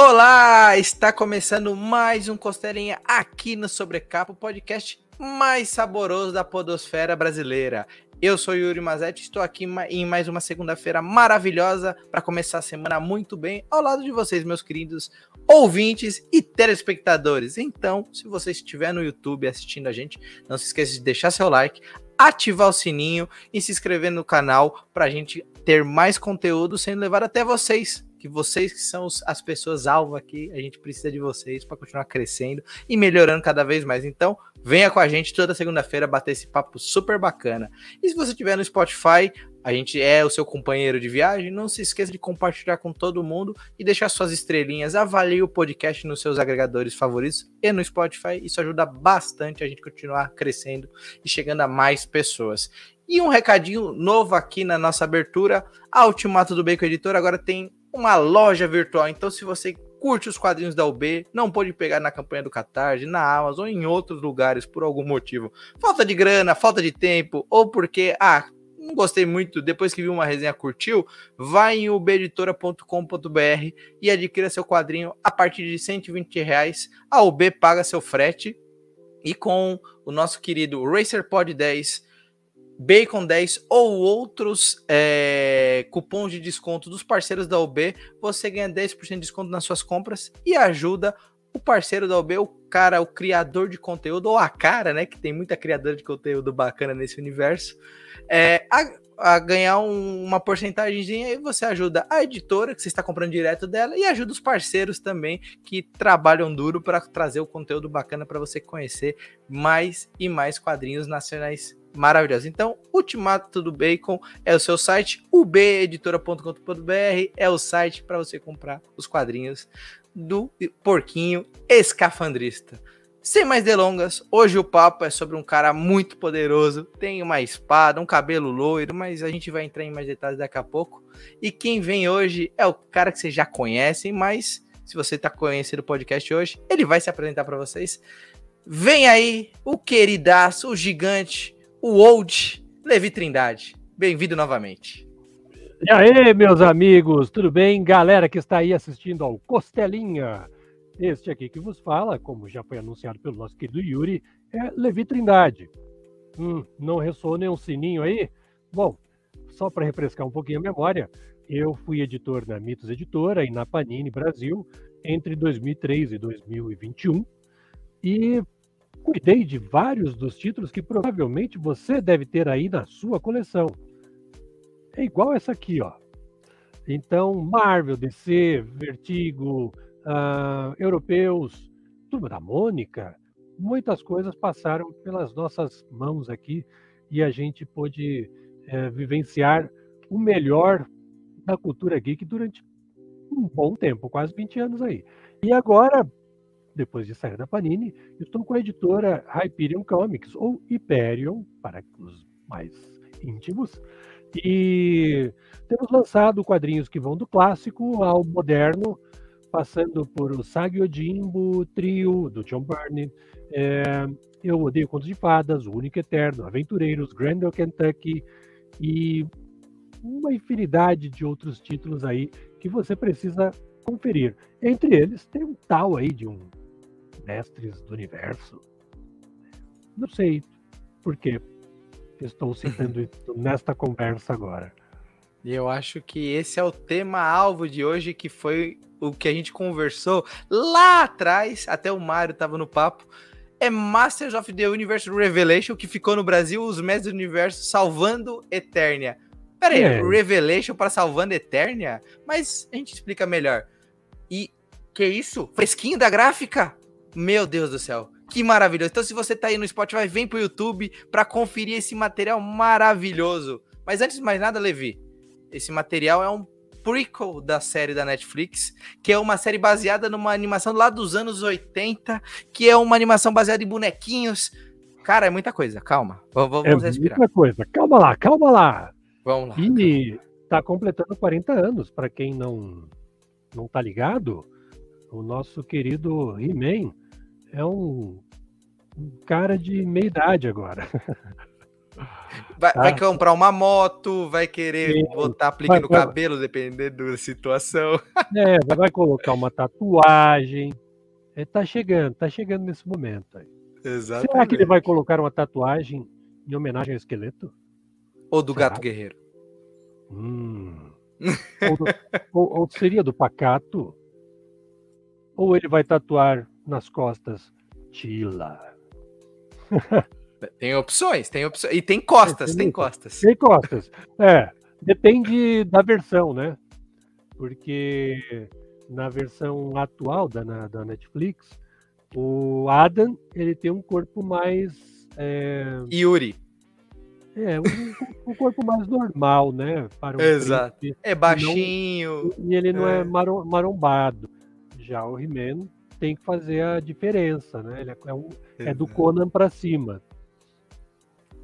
Olá, está começando mais um Costelinha aqui no Sobrecapa, o podcast mais saboroso da podosfera brasileira. Eu sou Yuri Mazetti, estou aqui em mais uma segunda-feira maravilhosa para começar a semana muito bem ao lado de vocês, meus queridos ouvintes e telespectadores. Então, se você estiver no YouTube assistindo a gente, não se esqueça de deixar seu like, ativar o sininho e se inscrever no canal para a gente ter mais conteúdo sendo levado até vocês que vocês que são as pessoas alvo aqui, a gente precisa de vocês para continuar crescendo e melhorando cada vez mais. Então, venha com a gente toda segunda-feira bater esse papo super bacana. E se você estiver no Spotify, a gente é o seu companheiro de viagem, não se esqueça de compartilhar com todo mundo e deixar suas estrelinhas. Avalie o podcast nos seus agregadores favoritos e no Spotify. Isso ajuda bastante a gente continuar crescendo e chegando a mais pessoas. E um recadinho novo aqui na nossa abertura. A Ultimato do Bacon Editor agora tem uma loja virtual. Então, se você curte os quadrinhos da UB, não pode pegar na campanha do Catarse, na Amazon ou em outros lugares por algum motivo. Falta de grana, falta de tempo, ou porque, ah, não gostei muito, depois que viu uma resenha curtiu, vai em ubeditora.com.br e adquira seu quadrinho a partir de 120 reais. A UB paga seu frete e com o nosso querido RacerPod 10 Bacon 10 ou outros é, cupons de desconto dos parceiros da UB, você ganha 10% de desconto nas suas compras e ajuda o parceiro da UB, o cara, o criador de conteúdo, ou a cara, né? Que tem muita criadora de conteúdo bacana nesse universo, é, a, a, ganhar um, uma porcentagem e você ajuda a editora, que você está comprando direto dela, e ajuda os parceiros também que trabalham duro para trazer o conteúdo bacana para você conhecer mais e mais quadrinhos nacionais maravilhosa. Então, Ultimato do Bacon é o seu site, ubeditora.com.br é o site para você comprar os quadrinhos do porquinho escafandrista. Sem mais delongas, hoje o papo é sobre um cara muito poderoso, tem uma espada, um cabelo loiro, mas a gente vai entrar em mais detalhes daqui a pouco. E quem vem hoje é o cara que vocês já conhecem, mas se você está conhecendo o podcast hoje, ele vai se apresentar para vocês. Vem aí o queridaço, o gigante, o Old Levi Trindade. Bem-vindo novamente. E aí, meus amigos, tudo bem? Galera que está aí assistindo ao Costelinha. Este aqui que vos fala, como já foi anunciado pelo nosso querido Yuri, é Levi Trindade. Hum, não ressoa nenhum sininho aí? Bom, só para refrescar um pouquinho a memória, eu fui editor na Mitos Editora e na Panini Brasil entre 2003 e 2021. E cuidei de vários dos títulos que provavelmente você deve ter aí na sua coleção. É igual essa aqui, ó. Então, Marvel, DC, Vertigo, uh, europeus, Turma da Mônica, muitas coisas passaram pelas nossas mãos aqui e a gente pôde é, vivenciar o melhor da cultura geek durante um bom tempo, quase 20 anos aí. E agora, depois de sair da Panini, estou com a editora Hyperion Comics, ou Hyperion, para os mais íntimos. E temos lançado quadrinhos que vão do clássico ao moderno, passando por o Sagi Ojimbo, Trio, do John Byrne, é, Eu Odeio Contos de Fadas, O Único Eterno, Aventureiros, Grandel Kentucky e uma infinidade de outros títulos aí que você precisa conferir. Entre eles tem um tal aí de um mestres do universo. Não sei por que estou citando isso nesta conversa agora. E eu acho que esse é o tema alvo de hoje, que foi o que a gente conversou lá atrás, até o Mário estava no papo. É Masters of the Universe Revelation, que ficou no Brasil, os Mestres do Universo salvando Eternia. Pera aí, é. Revelation para salvando Eternia? Mas a gente explica melhor. E que isso? Fresquinho da gráfica? Meu Deus do céu. Que maravilhoso. Então, se você tá aí no Spotify, vem pro YouTube para conferir esse material maravilhoso. Mas antes de mais nada, Levi, esse material é um prequel da série da Netflix, que é uma série baseada numa animação lá dos anos 80, que é uma animação baseada em bonequinhos. Cara, é muita coisa. Calma. Vamos, vamos é respirar. Muita coisa. Calma lá, calma lá. Vamos lá. E tá completando 40 anos, para quem não não tá ligado o nosso querido He-Man é um, um, cara de meia idade agora. Vai, vai, ah. comprar uma moto, vai querer Sim. botar aplique vai, no vai, cabelo, dependendo da situação. É, vai colocar uma tatuagem. É, tá chegando, tá chegando nesse momento aí. Exatamente. Será que ele vai colocar uma tatuagem em homenagem ao esqueleto? Ou do Será? gato guerreiro? Hum. ou, do, ou, ou seria do pacato? Ou ele vai tatuar nas costas Tila? Tem opções, tem opções. E tem costas, tem, tem costas. Tem costas. É, depende da versão, né? Porque na versão atual da, na, da Netflix, o Adam ele tem um corpo mais. É... Yuri. É, um, um, corpo mais normal, né? Para um Exato. Príncipe, é baixinho. E, não, e ele não é, é marombado. Já o He-Man tem que fazer a diferença, né? Ele é, um, é do Conan para cima.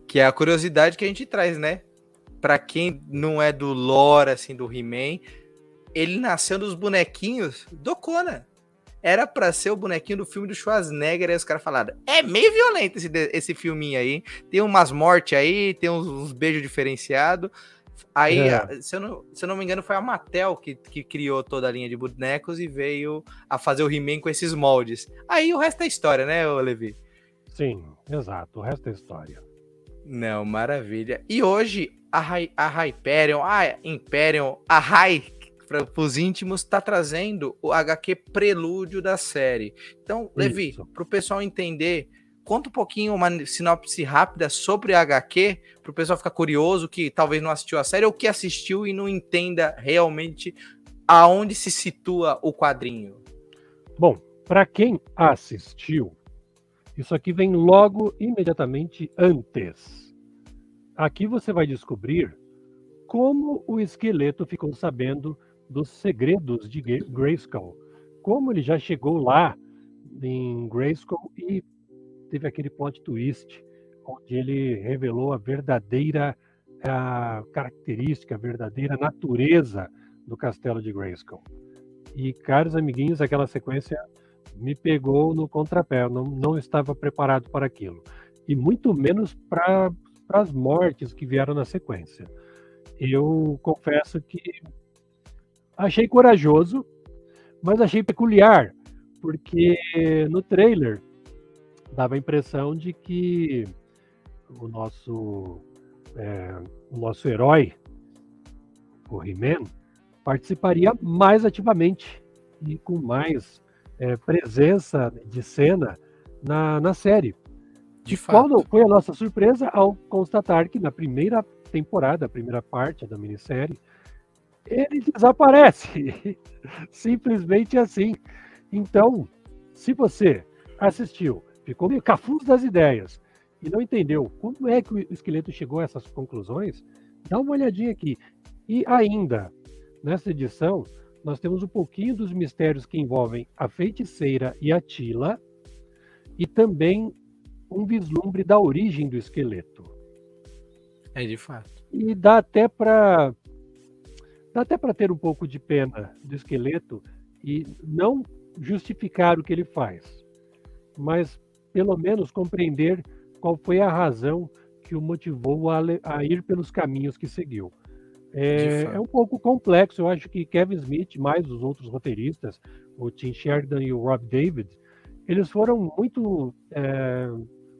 Que é a curiosidade que a gente traz, né? Para quem não é do lore, assim, do He-Man, ele nasceu nos bonequinhos do Conan. Era para ser o bonequinho do filme do Schwarzenegger, aí os caras falaram, é meio violento esse, esse filminho aí, tem umas mortes aí, tem uns, uns beijos diferenciados. Aí, é. se, eu não, se eu não me engano, foi a Mattel que, que criou toda a linha de bonecos e veio a fazer o He-Man com esses moldes. Aí o resto é história, né, Levi? Sim, exato. O resto é história. Não, maravilha. E hoje a, Hi, a Hyperion, a Imperium, a High para os íntimos está trazendo o HQ prelúdio da série. Então, Levi, para o pessoal entender, conta um pouquinho uma sinopse rápida sobre a HQ, para o pessoal ficar curioso que talvez não assistiu a série ou que assistiu e não entenda realmente aonde se situa o quadrinho. Bom, para quem assistiu, isso aqui vem logo imediatamente antes. Aqui você vai descobrir como o esqueleto ficou sabendo dos segredos de Grayskull. Como ele já chegou lá em Grayskull e teve aquele plot twist onde ele revelou a verdadeira a característica, a verdadeira natureza do castelo de Grayskull. E, caros amiguinhos, aquela sequência me pegou no contrapé, não, não estava preparado para aquilo. E muito menos para as mortes que vieram na sequência. Eu confesso que achei corajoso, mas achei peculiar, porque no trailer dava a impressão de que o nosso, é, o nosso herói, o He-Man, participaria mais ativamente e com mais é, presença de cena na, na série. De fato. Qual foi a nossa surpresa ao constatar que na primeira temporada, a primeira parte da minissérie, ele desaparece. Simplesmente assim. Então, se você assistiu, ficou meio cafuso das ideias e não entendeu como é que o esqueleto chegou a essas conclusões, dá uma olhadinha aqui. E ainda, nessa edição, nós temos um pouquinho dos mistérios que envolvem a feiticeira e a Tila, e também um vislumbre da origem do esqueleto. É de fato. E dá até para dá até para ter um pouco de pena do esqueleto e não justificar o que ele faz, mas pelo menos compreender qual foi a razão que o motivou a, a ir pelos caminhos que seguiu. É, é, um pouco complexo. Eu acho que Kevin Smith, mais os outros roteiristas, o Tim Sheridan e o Rob David, eles foram muito, é,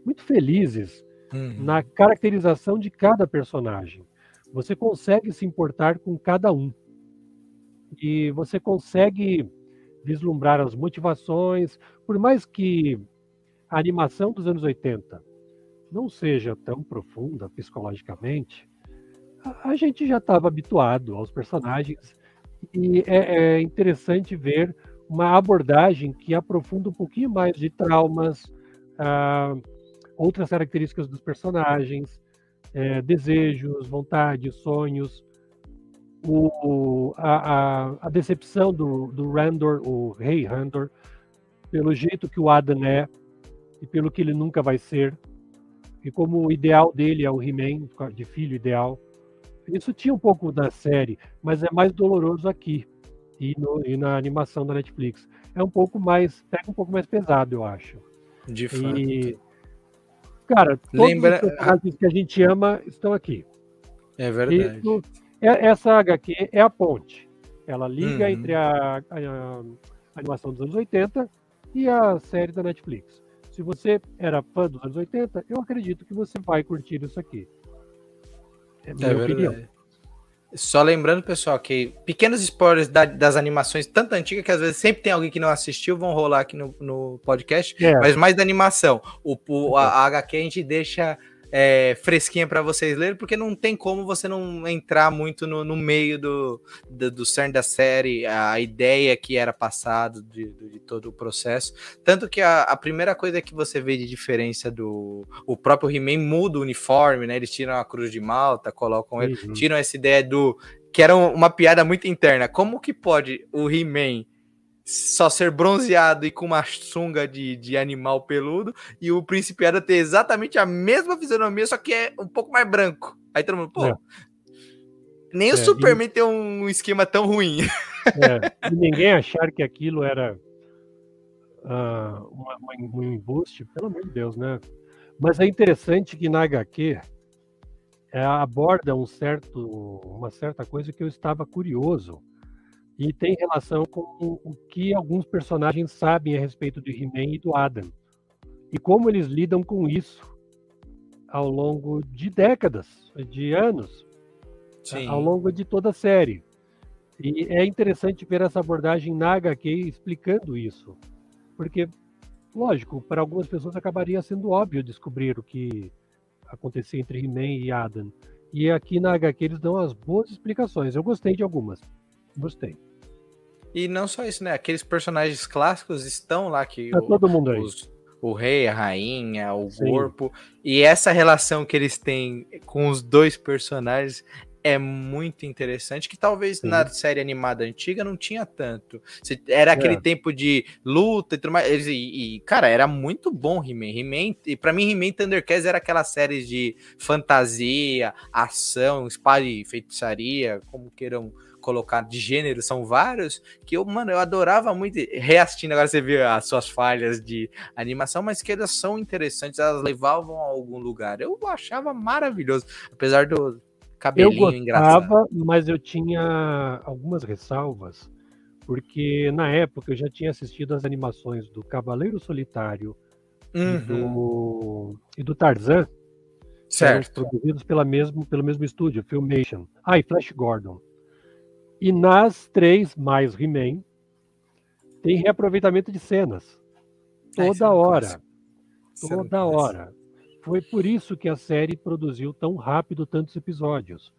muito felizes uhum. na caracterização de cada personagem. Você consegue se importar com cada um. E você consegue vislumbrar as motivações, por mais que a animação dos anos 80 não seja tão profunda psicologicamente, a gente já estava habituado aos personagens e é, é, interessante ver uma abordagem que aprofunda um pouquinho mais de traumas, ah, outras características dos personagens, é, desejos, vontades, sonhos, o, a, a, a, decepção do, do Randor, o rei Randor, pelo jeito que o Adam é e pelo que ele nunca vai ser, e como o ideal dele é o He-Man, de filho ideal. Isso tinha um pouco da série, mas é mais doloroso aqui e, no, e na animação da Netflix. É um pouco mais, pega um pouco mais pesado, eu acho. De fato. E, Cara, todos Lembra... os personagens que a gente ama estão aqui. É verdade. Isso, é, essa HQ é a ponte. Ela liga uhum. entre a, a, a, animação dos anos 80 e a série da Netflix. Se você era fã dos anos 80, eu acredito que você vai curtir isso aqui. É minha é opinião. Só lembrando, pessoal, que pequenos spoilers da, das animações, tanto antigas que às vezes sempre tem alguém que não assistiu, vão rolar aqui no, no podcast, é. mas mais da animação. O, o, a, a HQ a gente deixa é, fresquinha para vocês lerem, porque não tem como você não entrar muito no, no meio do, do, do cerne da série, a ideia que era passada de, de, todo o processo. Tanto que a, a, primeira coisa que você vê de diferença do. O próprio He-Man muda o uniforme, né? Eles tiram a cruz de malta, colocam ele, uhum. tiram essa ideia do. Que era uma piada muito interna. Como que pode o He-Man só ser bronzeado e com uma sunga de, de animal peludo, e o príncipe Ada ter exatamente a mesma fisionomia, só que é um pouco mais branco. Aí todo mundo, pô, é. nem é, o Superman e... tem um esquema tão ruim. É, e ninguém achar que aquilo era uh, uma, uma, um embuste, pelo amor de Deus, né? Mas é interessante que na HQ é, aborda um certo, uma certa coisa que eu estava curioso e tem relação com o que alguns personagens sabem a respeito de He-Man e do Adam. E como eles lidam com isso ao longo de décadas, de anos, Sim. ao longo de toda a série. E é interessante ver essa abordagem na HQ explicando isso. Porque, lógico, para algumas pessoas acabaria sendo óbvio descobrir o que acontecia entre He-Man e Adam. E aqui na HQ eles dão as boas explicações. Eu gostei de algumas. Gostei. E não só isso, né? Aqueles personagens clássicos estão lá que tá o, todo mundo aí. Os, o rei, a rainha, o Sim. corpo. E essa relação que eles têm com os dois personagens é muito interessante, que talvez Sim. na série animada antiga não tinha tanto. Era aquele é. tempo de luta e tudo mais. E, e cara, era muito bom He-Man. He-Man e pra mim, He-Man Thundercats era aquela série de fantasia, ação, espada e feitiçaria, como queiram colocar de gênero, são vários, que eu, mano, eu adorava muito reassistindo, agora você vê as suas falhas de animação, mas que elas são interessantes, elas levavam a algum lugar. Eu achava maravilhoso, apesar do cabelinho eu gostava, engraçado. mas eu tinha algumas ressalvas, porque na época eu já tinha assistido as animações do Cavaleiro Solitário uhum. e, do, e do Tarzan, certo. produzidos pela mesmo, pelo mesmo estúdio, Filmation. Ah, e Flash Gordon. E nas três, mais He-Man, tem reaproveitamento de cenas. É, Toda é hora. Toda hora. Foi por isso que a série produziu tão rápido tantos episódios.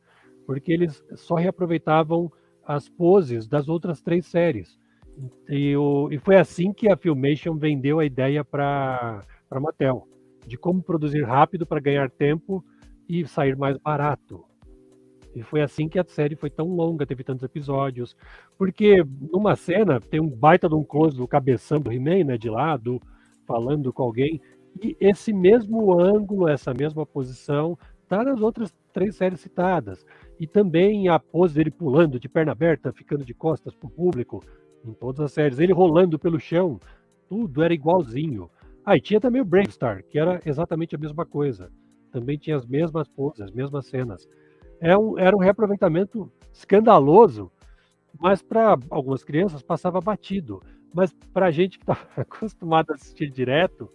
Porque eles só reaproveitavam as poses das outras três séries. E, o, e foi assim que a Filmation vendeu a ideia para a Mattel, de como produzir rápido para ganhar tempo e sair mais barato. E foi assim que a série foi tão longa, teve tantos episódios. Porque numa cena tem um baita de um close do cabeção do He-Man, né, de lado, falando com alguém. E esse mesmo ângulo, essa mesma posição, tá nas outras três séries citadas. E também a pose dele pulando de perna aberta, ficando de costas para o público, em todas as séries. Ele rolando pelo chão, tudo era igualzinho. Ah, e tinha também o Bravestar, que era exatamente a mesma coisa. Também tinha as mesmas poses, as mesmas cenas é um, era um reaproveitamento escandaloso, mas para algumas crianças passava batido. Mas para a gente que estava acostumado a assistir direto,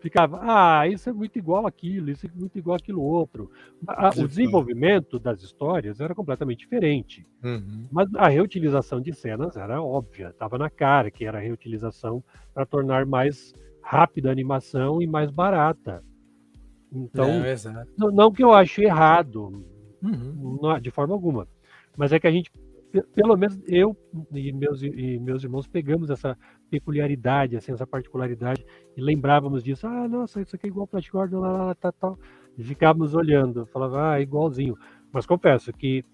ficava, ah, isso é muito igual aquilo, isso é muito igual aquilo outro. o desenvolvimento das histórias era completamente diferente. Uhum. Mas a reutilização de cenas era óbvia, estava na cara que era reutilização para tornar mais rápida a animação e mais barata. Então, é, não, não que eu ache errado, Uhum. Não, de forma alguma. Mas é que a gente, pelo menos eu e meus, e meus irmãos, pegamos essa peculiaridade, assim, essa particularidade, e lembrávamos disso. Ah, nossa, isso aqui é igual Flash Gordon, lá, lá, lá, tal, tal. E ficávamos olhando, falava, ah, é igualzinho. Mas confesso que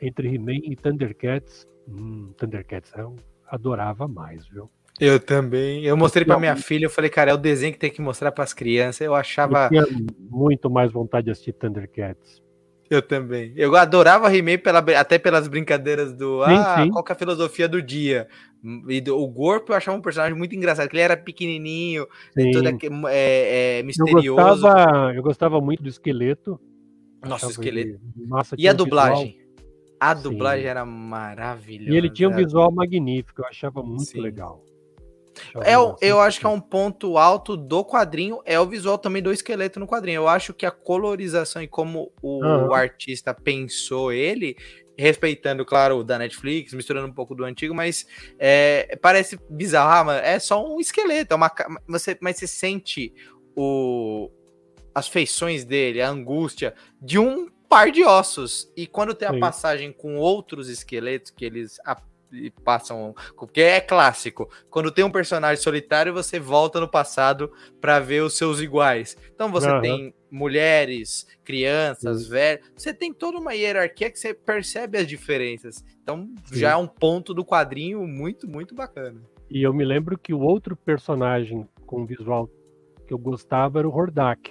entre He-Man e Thundercats, hum, Thundercats eu adorava mais, viu? Eu também. Eu mostrei para minha filha, eu falei, cara, é o desenho que tem que mostrar para as crianças. Eu achava. Eu tinha muito mais vontade de assistir Thundercats. Eu também. Eu adorava He-Man pela, até pelas brincadeiras do sim, ah, sim. qual é a filosofia do dia. E do, o Gorp eu achava um personagem muito engraçado, que ele era pequenininho, todo é, é, misterioso. Eu gostava, eu gostava muito do esqueleto. Nossa, esqueleto. e a dublagem? Visual. A dublagem sim. era maravilhosa. E ele tinha um visual magnífico, eu achava muito legal. É, eu acho que é um ponto alto do quadrinho, é o visual também do esqueleto no quadrinho. Eu acho que a colorização e como o, uhum. o artista pensou ele, respeitando, claro, o da Netflix, misturando um pouco do antigo, mas é, parece bizarro, ah, é só um esqueleto, é uma, você, mas você sente o, as feições dele, a angústia de um par de ossos. E quando tem a Sim. passagem com outros esqueletos que eles e passam. Porque é clássico. Quando tem um personagem solitário, você volta no passado para ver os seus iguais. Então você uhum. tem mulheres, crianças, velhos. Você tem toda uma hierarquia que você percebe as diferenças. Então Sim. já é um ponto do quadrinho muito, muito bacana. E eu me lembro que o outro personagem com visual que eu gostava era o Hordak,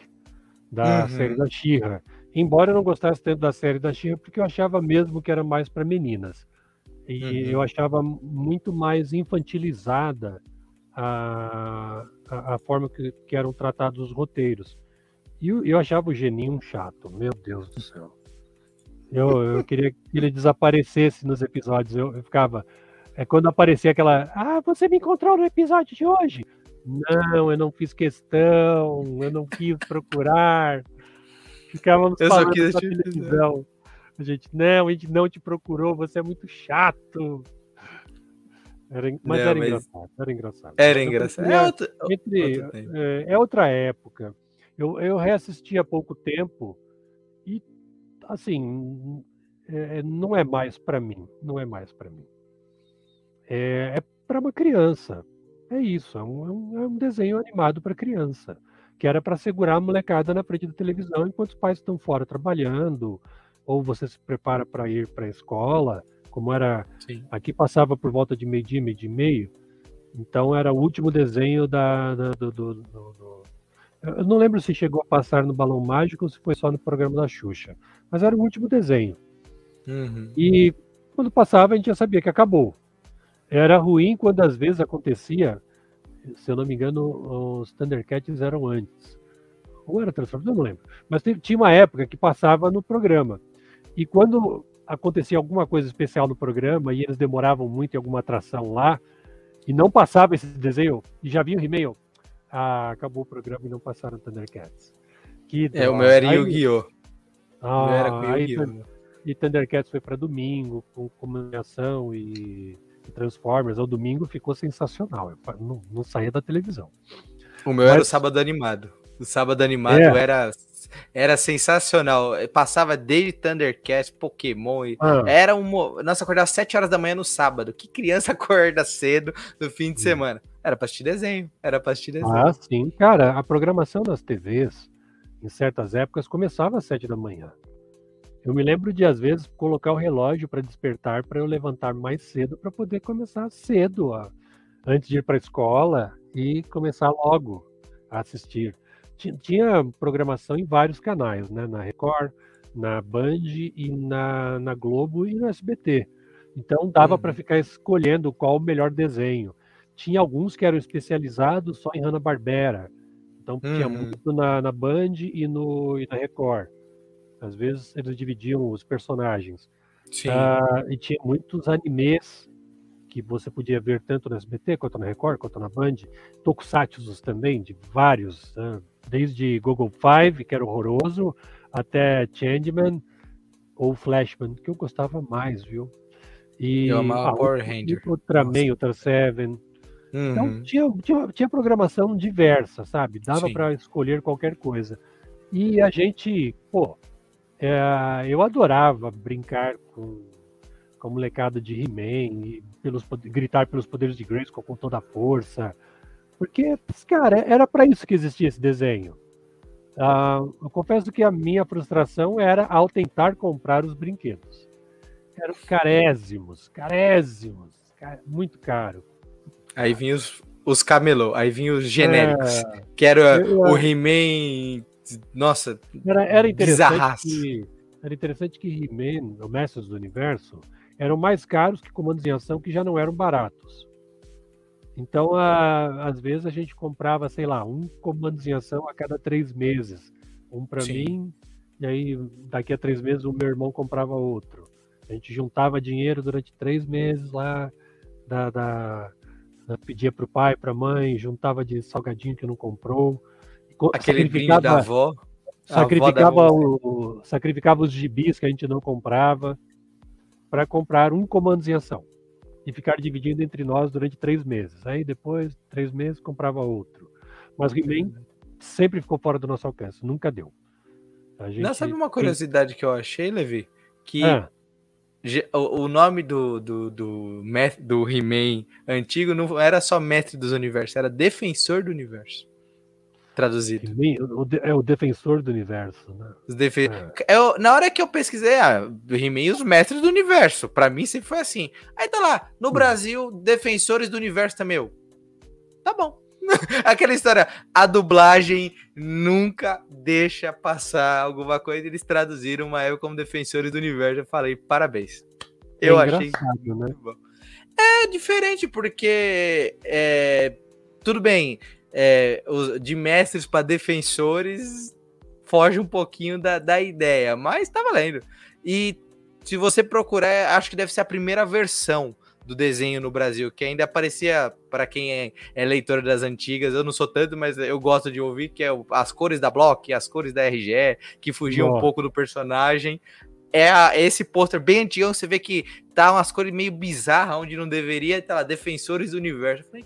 da uhum. série da Shira. Embora eu não gostasse tanto da série da Shira, porque eu achava mesmo que era mais para meninas. E uhum. eu achava muito mais infantilizada a, a, a forma que, que, eram tratados os roteiros. E eu, eu, achava o Geninho um chato, meu Deus do céu. Eu, eu queria que ele desaparecesse nos episódios. Eu, eu ficava. É quando aparecia aquela. Ah, você me encontrou no episódio de hoje? Não, eu não fiz questão, eu não quis procurar. Ficávamos falando na televisão. A gente, não, a gente não te procurou, você é muito chato. Era, mas, não, era, mas... Engraçado, era engraçado. Era engraçado. É, outro, entre, outro é, é, outra época. Eu, eu reassisti há pouco tempo e, assim, é, é não é mais para mim. Não é mais para mim. É, é para uma criança. É isso. É um, é um é desenho animado para criança. Que era para segurar a molecada na frente da televisão enquanto os pais estão fora trabalhando ou você se prepara para ir para a escola, como era Sim. aqui passava por volta de meio dia, meio dia e meio, então era o último desenho da, da do, do, do, eu não lembro se chegou a passar no Balão Mágico ou se foi só no programa da Xuxa, mas era o último desenho. Uhum. E quando passava a gente já sabia que acabou. Era ruim quando às vezes acontecia, se eu não me engano, os Thundercats eram antes. Ou era Transformers, eu não lembro. Mas tinha uma época que passava no programa. E quando acontecia alguma coisa especial no programa e eles demoravam muito em alguma atração lá, e não passava esse desenho, e já vinha o e-mail, ah, acabou o programa e não passaram Thundercats. Que é, o meu era Yu-Gi-Oh! Ah, meu era com Yu-Gi-Oh! E Thundercats foi para domingo, com comunicação e, e Transformers. O domingo ficou sensacional. Não, não saía da televisão. O meu Mas... era o sábado animado. O sábado animado é. era era sensacional. Passava desde Thundercats, Pokémon. E ah. Era uma. Nossa, acordava às 7 horas da manhã no sábado. Que criança acorda cedo no fim de semana? Era pra assistir desenho. Era pra assistir desenho. Ah, sim, cara. A programação das TVs, em certas épocas, começava às 7 da manhã. Eu me lembro de, às vezes, colocar o relógio para despertar para eu levantar mais cedo para poder começar cedo, ó, antes de ir para a escola e começar logo a assistir tinha programação em vários canais, né? Na Record, na Band e na, na Globo e no SBT. Então dava uhum. para ficar escolhendo qual o melhor desenho. Tinha alguns que eram especializados só em Hanna-Barbera. Então uhum. tinha muito na, na Band e, no, e na Record. Às vezes eles dividiam os personagens. Sim. Uh, e tinha muitos animes que você podia ver tanto no SBT quanto na Record, quanto na Band. Tokusatsu também, de vários, uh, desde Google Five, que era horroroso, até Changeman ou Flashman, que eu gostava mais, viu? E eu amava ah, Power Ranger. Ultraman, Ultra Seven. Então, uhum. Então tinha, tinha, tinha, programação diversa, sabe? Dava para escolher qualquer coisa. E a gente, pô, é, eu adorava brincar com, com a molecada de He-Man e pelos, gritar pelos poderes de Grayskull com toda a força. Porque, cara, era para isso que existia esse desenho. Uh, eu confesso que a minha frustração era ao tentar comprar os brinquedos. Eram carésimos, carésimos, muito caro. Aí vinham os, os camelô, aí vinham os genéricos, é, que era eu, o He-Man, nossa, era, era interessante que era interessante que He-Man, o Mestres do Universo, eram mais caros que comandos em ação que já não eram baratos. Então, a, às vezes, a gente comprava, sei lá, um comandos em ação a cada três meses. Um para mim, e aí daqui a três meses o meu irmão comprava outro. A gente juntava dinheiro durante três meses lá, da, da, da pedia para o pai, para a mãe, juntava de salgadinho que não comprou. Aquele vinho da avó. Sacrificava, avó da o, sacrificava os gibis que a gente não comprava para comprar um comandos em ação e ficar dividindo entre nós durante três meses. Aí depois, três meses, comprava outro. Mas He-Man sempre ficou fora do nosso alcance, nunca deu. Gente... Não, sabe uma curiosidade que eu achei, Levi? Que ah. o, o, nome do, do, do, do He-Man antigo não era só Mestre dos Universos, era Defensor do Universo traduzido. É o defensor do universo, né? Defe... É. Eu, na hora que eu pesquisei, ah, He-Man os mestres do universo. Para mim sempre foi assim. Aí tá lá, no hum. Brasil, defensores do universo também. Eu, tá bom. Aquela história, a dublagem nunca deixa passar alguma coisa. Eles traduziram uma época como defensores do universo. Eu falei, parabéns. É eu achei. Né? É diferente, porque é, tudo bem é, de mestres para defensores foge um pouquinho da, da ideia, mas tá valendo. E se você procurar, acho que deve ser a primeira versão do desenho no Brasil, que ainda aparecia para quem é, é, leitor das antigas. Eu não sou tanto, mas eu gosto de ouvir que é o, as cores da Block, as cores da RGE, que fugiam oh. um pouco do personagem. É a, esse pôster bem antigo, você vê que tá umas cores meio bizarras, onde não deveria, tá lá, Defensores do Universo. Eu falei,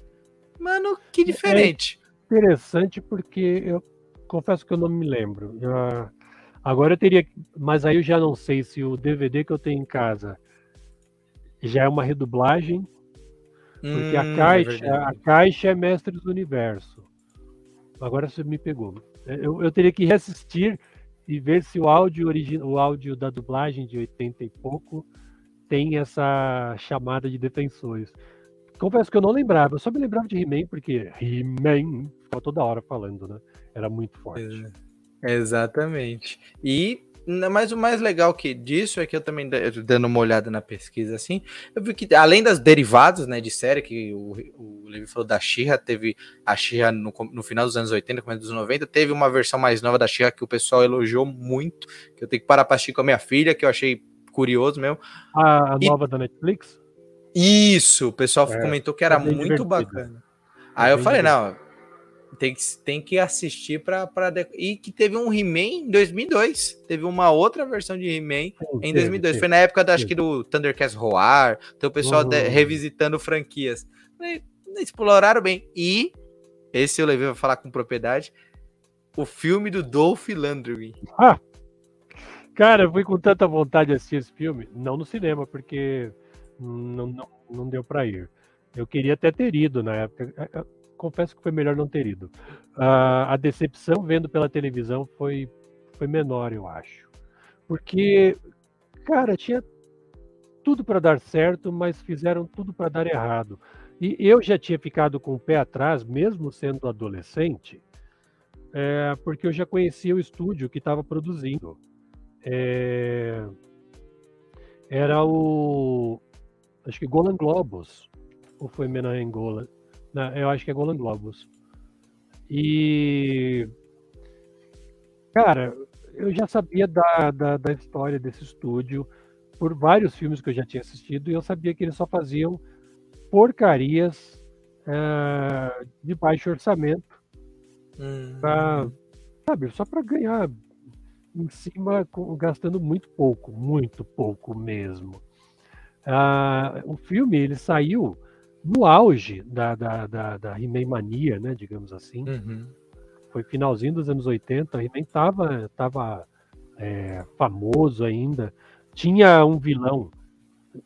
Mano, que é diferente. É interessante porque eu confesso que eu não me lembro. Eu, agora eu teria. Mas aí eu já não sei se o DVD que eu tenho em casa já é uma redublagem. Porque hum, a, é caixa, é a caixa é Mestres do Universo. Agora você me pegou. Eu, eu teria que reassistir e ver se o áudio original, o áudio da dublagem de 80 e pouco tem essa chamada de defensores. Confesso que eu não lembrava, eu só me lembrava de He-Man porque He-Man ficava toda hora falando, né? Era muito forte. É, exatamente. E mas o mais legal que disso é que eu também dando uma olhada na pesquisa assim, eu vi que além das derivados, né, de série que o, o Levi falou da Xirra, teve a Xirra no, no, final dos anos 80, começo dos 90, teve uma versão mais nova da Xirra que o pessoal elogiou muito, que eu tenho que parar para assistir com a minha filha, que eu achei curioso mesmo. A, a e, nova da Netflix? Isso, o pessoal é, comentou que era é muito divertido. bacana. Aí eu falei, divertido. não, tem que, tem que assistir para E que teve um He-Man em 2002. Teve uma outra versão de He-Man em 2002. Teve, Foi na época, acho que do Thundercats Roar. Então o pessoal uhum. de, revisitando franquias. Exploraram bem. E esse eu levei para falar com propriedade. O filme do Dolph Lundgren. Ah, cara, eu fui com tanta vontade de assistir esse filme. Não no cinema, porque não, não, não deu para ir. Eu queria até ter ido na época. É, é, confesso que foi melhor não ter ido. Uh, a decepção vendo pela televisão foi, foi menor, eu acho. Porque, cara, tinha tudo para dar certo, mas fizeram tudo para dar errado. E eu já tinha ficado com o pé atrás, mesmo sendo adolescente, é, porque eu já conhecia o estúdio que estava produzindo. É, era o acho que Golan Globus, ou foi Menahem Golan? Não, eu acho que é Golan Globus. E, cara, eu já sabia da, da, da, história desse estúdio por vários filmes que eu já tinha assistido e eu sabia que eles só faziam porcarias é, de baixo orçamento, hum. pra, sabe, só para ganhar em cima, gastando muito pouco, muito pouco mesmo. Ah, o filme ele saiu no auge da, da, da, da He-Man mania, né, digamos assim. Uhum. Foi finalzinho dos anos 80, He-Man estava tava, é, famoso ainda. Tinha um vilão,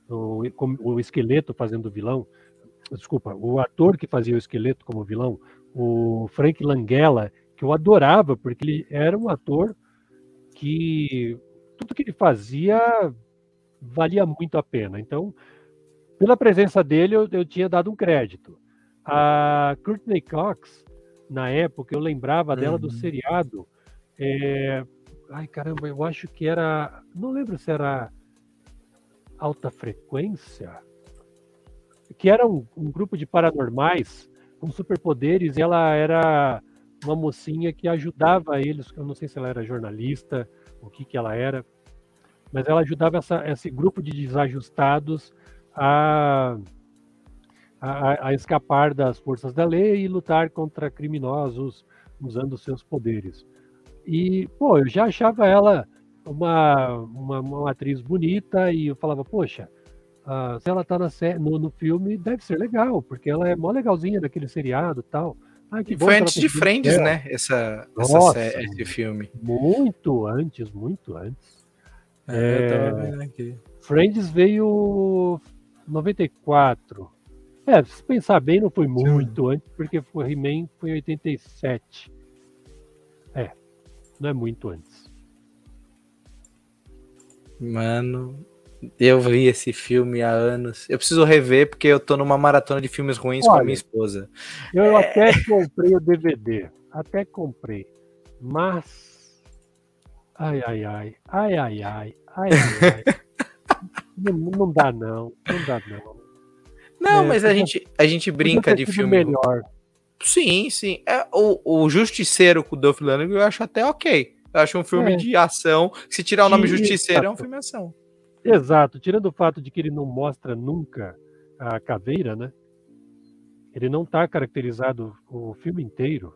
o, o esqueleto fazendo o vilão, desculpa, o ator que fazia o esqueleto como vilão, o Frank Langella, que eu adorava, porque ele era um ator que tudo que ele fazia valia muito a pena. Então, pela presença dele, eu, eu tinha dado um crédito. A Courtney Cox, na época, eu lembrava dela uhum. do seriado. É, Ai, caramba, eu acho que era. Não lembro se era alta frequência. Que era um, um grupo de paranormais com superpoderes e ela era uma mocinha que ajudava eles. Eu não sei se ela era jornalista, o que, que ela era, mas ela ajudava essa, esse grupo de desajustados a, a, a, escapar das forças da lei e lutar contra criminosos usando seus poderes. E, pô, eu já achava ela uma, uma, uma atriz bonita e eu falava, poxa, uh, se ela tá no, no filme, deve ser legal, porque ela é mó legalzinha daquele seriado e tal. Ah, que foi antes de Friends, né? Essa, Nossa, essa esse filme. Muito antes, muito antes. É, é... Friends veio 94. É, se pensar bem, não foi muito Sim. antes, porque o He-Man foi em 87. É, não é muito antes. Mano, eu vi esse filme há anos. Eu preciso rever porque eu tô numa maratona de filmes ruins Olha, com a minha esposa. Eu é... até comprei o DVD. Até comprei. Mas. Ai, ai, ai. Ai, ai, ai. Ai, ai, ai. não, não dá, não. Não dá, não. Não, é, mas a gente, a gente brinca de filme. melhor. Sim, sim. É, o, o Justiceiro com o Dolph Lundgren eu acho até ok. Eu acho um filme é. de ação. Se tirar o nome Justiceiro, é um filme de ação. Exato. Tirando o fato de que ele não mostra nunca a caveira, né? Ele não está caracterizado o filme inteiro.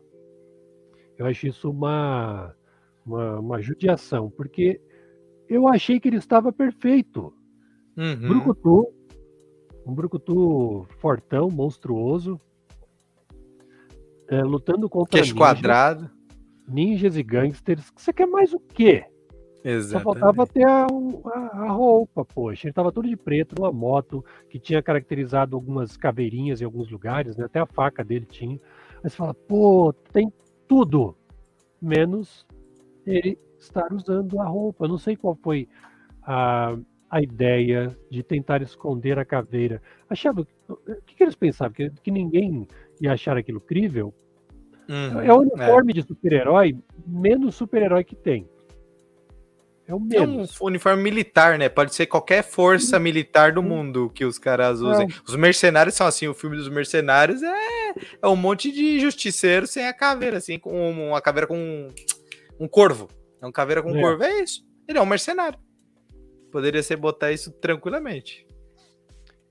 Eu acho isso uma, uma, uma judiação, porque eu achei que ele estava perfeito. Uhum. Brucutu, um Brucutu fortão, monstruoso, é, lutando contra Queixo ninjas, quadrado. ninjas e gangsters. Você quer mais o quê? Exatamente. Só faltava ter a, a, a, roupa, poxa. Ele estava todo de preto, numa moto, que tinha caracterizado algumas caveirinhas em alguns lugares, né? Até a faca dele tinha. Aí você fala, pô, tem tudo, menos ele estar usando a roupa. Eu não sei qual foi a, a ideia de tentar esconder a caveira. Achava. O que, que eles pensavam? Que, que ninguém ia achar aquilo crível? Uhum, é o uniforme é. de super-herói menos super-herói que tem. É o menos. É um uniforme militar, né? Pode ser qualquer força militar do mundo que os caras usem. Os mercenários são assim, o filme dos mercenários é, é um monte de justiceiro sem a caveira, assim, com uma caveira com um, corvo. É um caveira com é. corvo, é isso. Ele é um mercenário. Poderia ser botar isso tranquilamente.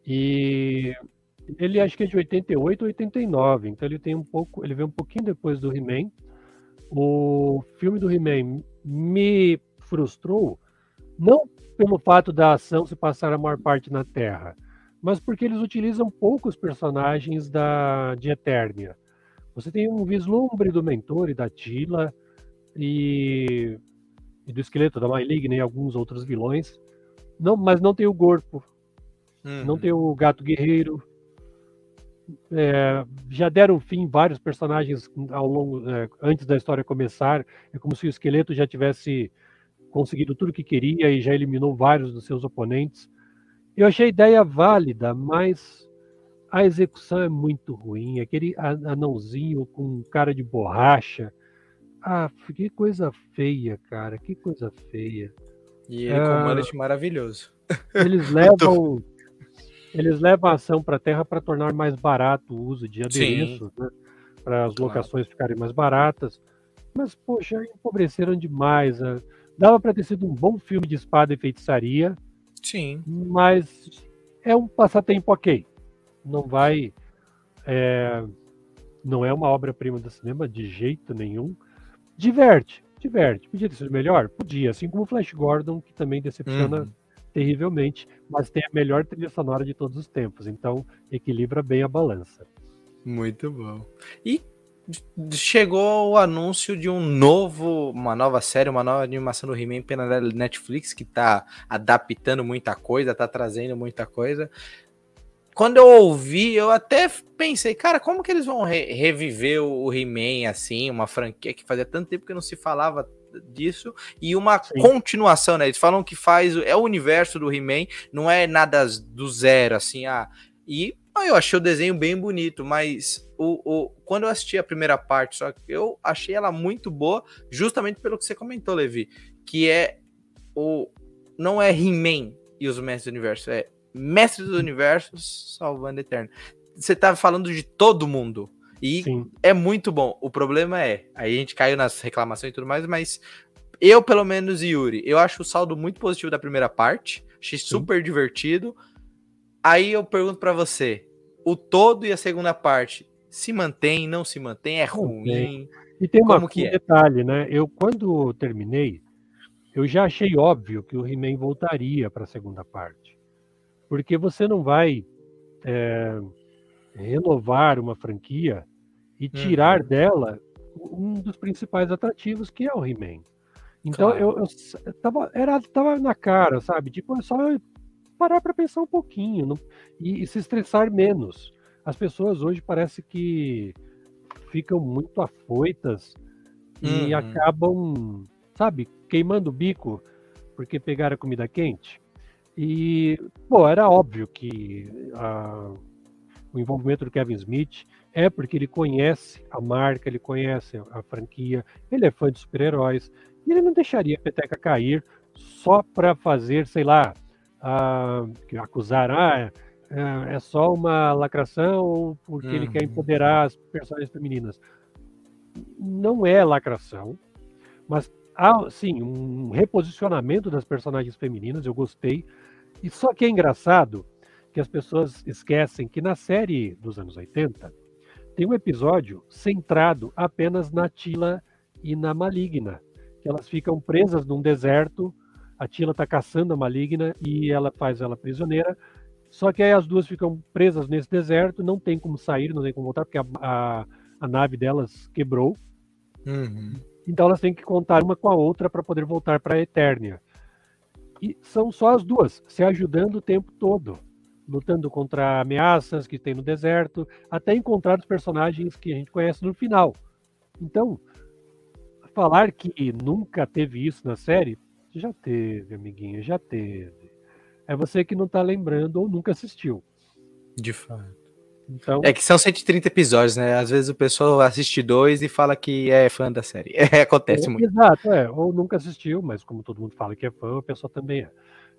E ele acho que é de 88 ou 89, então ele tem um pouco, ele veio um pouquinho depois do He-Man. O filme do He-Man me frustrou não pelo fato da ação se passar a maior parte na Terra, mas porque eles utilizam poucos personagens da de Eternia. Você tem um vislumbre do Mentor e da Tila, e, e do esqueleto da Maligna e alguns outros vilões. Não, mas não tem o Gorpo. Uhum. Não tem o Gato Guerreiro. É, já deram fim vários personagens ao longo é, antes da história começar. É como se o esqueleto já tivesse conseguido tudo que queria e já eliminou vários dos seus oponentes. Eu achei a ideia válida, mas a execução é muito ruim. Aquele anãozinho com cara de borracha ah, que coisa feia, cara. Que coisa feia. E ele ah, com um mullet maravilhoso. Eles levam. eles levam a ação para a Terra para tornar mais barato o uso de adereços, né? Para as locações claro. ficarem mais baratas. Mas, poxa, empobreceram demais. Né? Dava para ter sido um bom filme de espada e feitiçaria. Sim. Mas é um passatempo ok. Não vai. É, não é uma obra-prima do cinema de jeito nenhum diverte, diverte. Podia ter sido melhor? Podia, assim como o Flash Gordon, que também decepciona uhum. terrivelmente, mas tem a melhor trilha sonora de todos os tempos, então equilibra bem a balança. Muito bom. E chegou o anúncio de um novo, uma nova série, uma nova animação do He-Man pela Netflix, que tá adaptando muita coisa, tá trazendo muita coisa quando eu ouvi, eu até pensei, cara, como que eles vão re reviver o He-Man assim, uma franquia que fazia tanto tempo que não se falava disso e uma Sim. continuação, né? Eles falam que faz é o universo do He-Man, não é nada do zero assim, ah. E ah, eu achei o desenho bem bonito, mas o, o, quando eu assisti a primeira parte, só que eu achei ela muito boa, justamente pelo que você comentou, Levi, que é o não é He-Man e os Mestres do Universo, é Mestres do Universo salvando Eterno. Você tá falando de todo mundo. E Sim. é muito bom. O problema é, aí a gente caiu nas reclamações e tudo mais, mas eu, pelo menos, Yuri, eu acho o saldo muito positivo da primeira parte. Achei Sim. super divertido. Aí eu pergunto para você: o todo e a segunda parte se mantém, não se mantém, é ruim? E tem uma, que um é? detalhe, né? Eu, quando terminei, eu já achei óbvio que o He-Man voltaria para a segunda parte. Porque você não vai é, renovar uma franquia e tirar uhum. dela um dos principais atrativos, que é o He-Man. Então claro. eu, eu, tava, era, tava na cara, sabe? Tipo, é só parar para pensar um pouquinho não, e, e, se estressar menos. As pessoas hoje parece que ficam muito afoitas e uhum. acabam, sabe, queimando o bico porque pegaram a comida quente. E, pô, era óbvio que a, o envolvimento do Kevin Smith é porque ele conhece a marca, ele conhece a franquia, ele é fã de super-heróis, e ele não deixaria a peteca cair só para fazer, sei lá, uh, acusar, ah, é, é só uma lacração porque uhum. ele quer uhum. empoderar as personagens femininas. Não é lacração, mas há, sim, um reposicionamento das personagens femininas, eu gostei. E só que é engraçado que as pessoas esquecem que na série dos anos 80 tem um episódio centrado apenas na Tila e na Maligna, que elas ficam presas num deserto. A Tila está caçando a Maligna e ela faz ela prisioneira. Só que aí as duas ficam presas nesse deserto, não tem como sair, não tem como voltar, porque a, a, a nave delas quebrou. Uhum. Então elas têm que contar uma com a outra para poder voltar para a Eternia. E são só as duas, se ajudando o tempo todo, lutando contra ameaças que tem no deserto, até encontrar os personagens que a gente conhece no final. Então, falar que nunca teve isso na série, já teve, amiguinho, já teve. É você que não está lembrando ou nunca assistiu. De fato. Então... É que são 130 episódios, né? Às vezes o pessoal assiste dois e fala que é fã da série. É, acontece é, muito. Exato, é. Ou nunca assistiu, mas como todo mundo fala que é fã, a pessoa também é.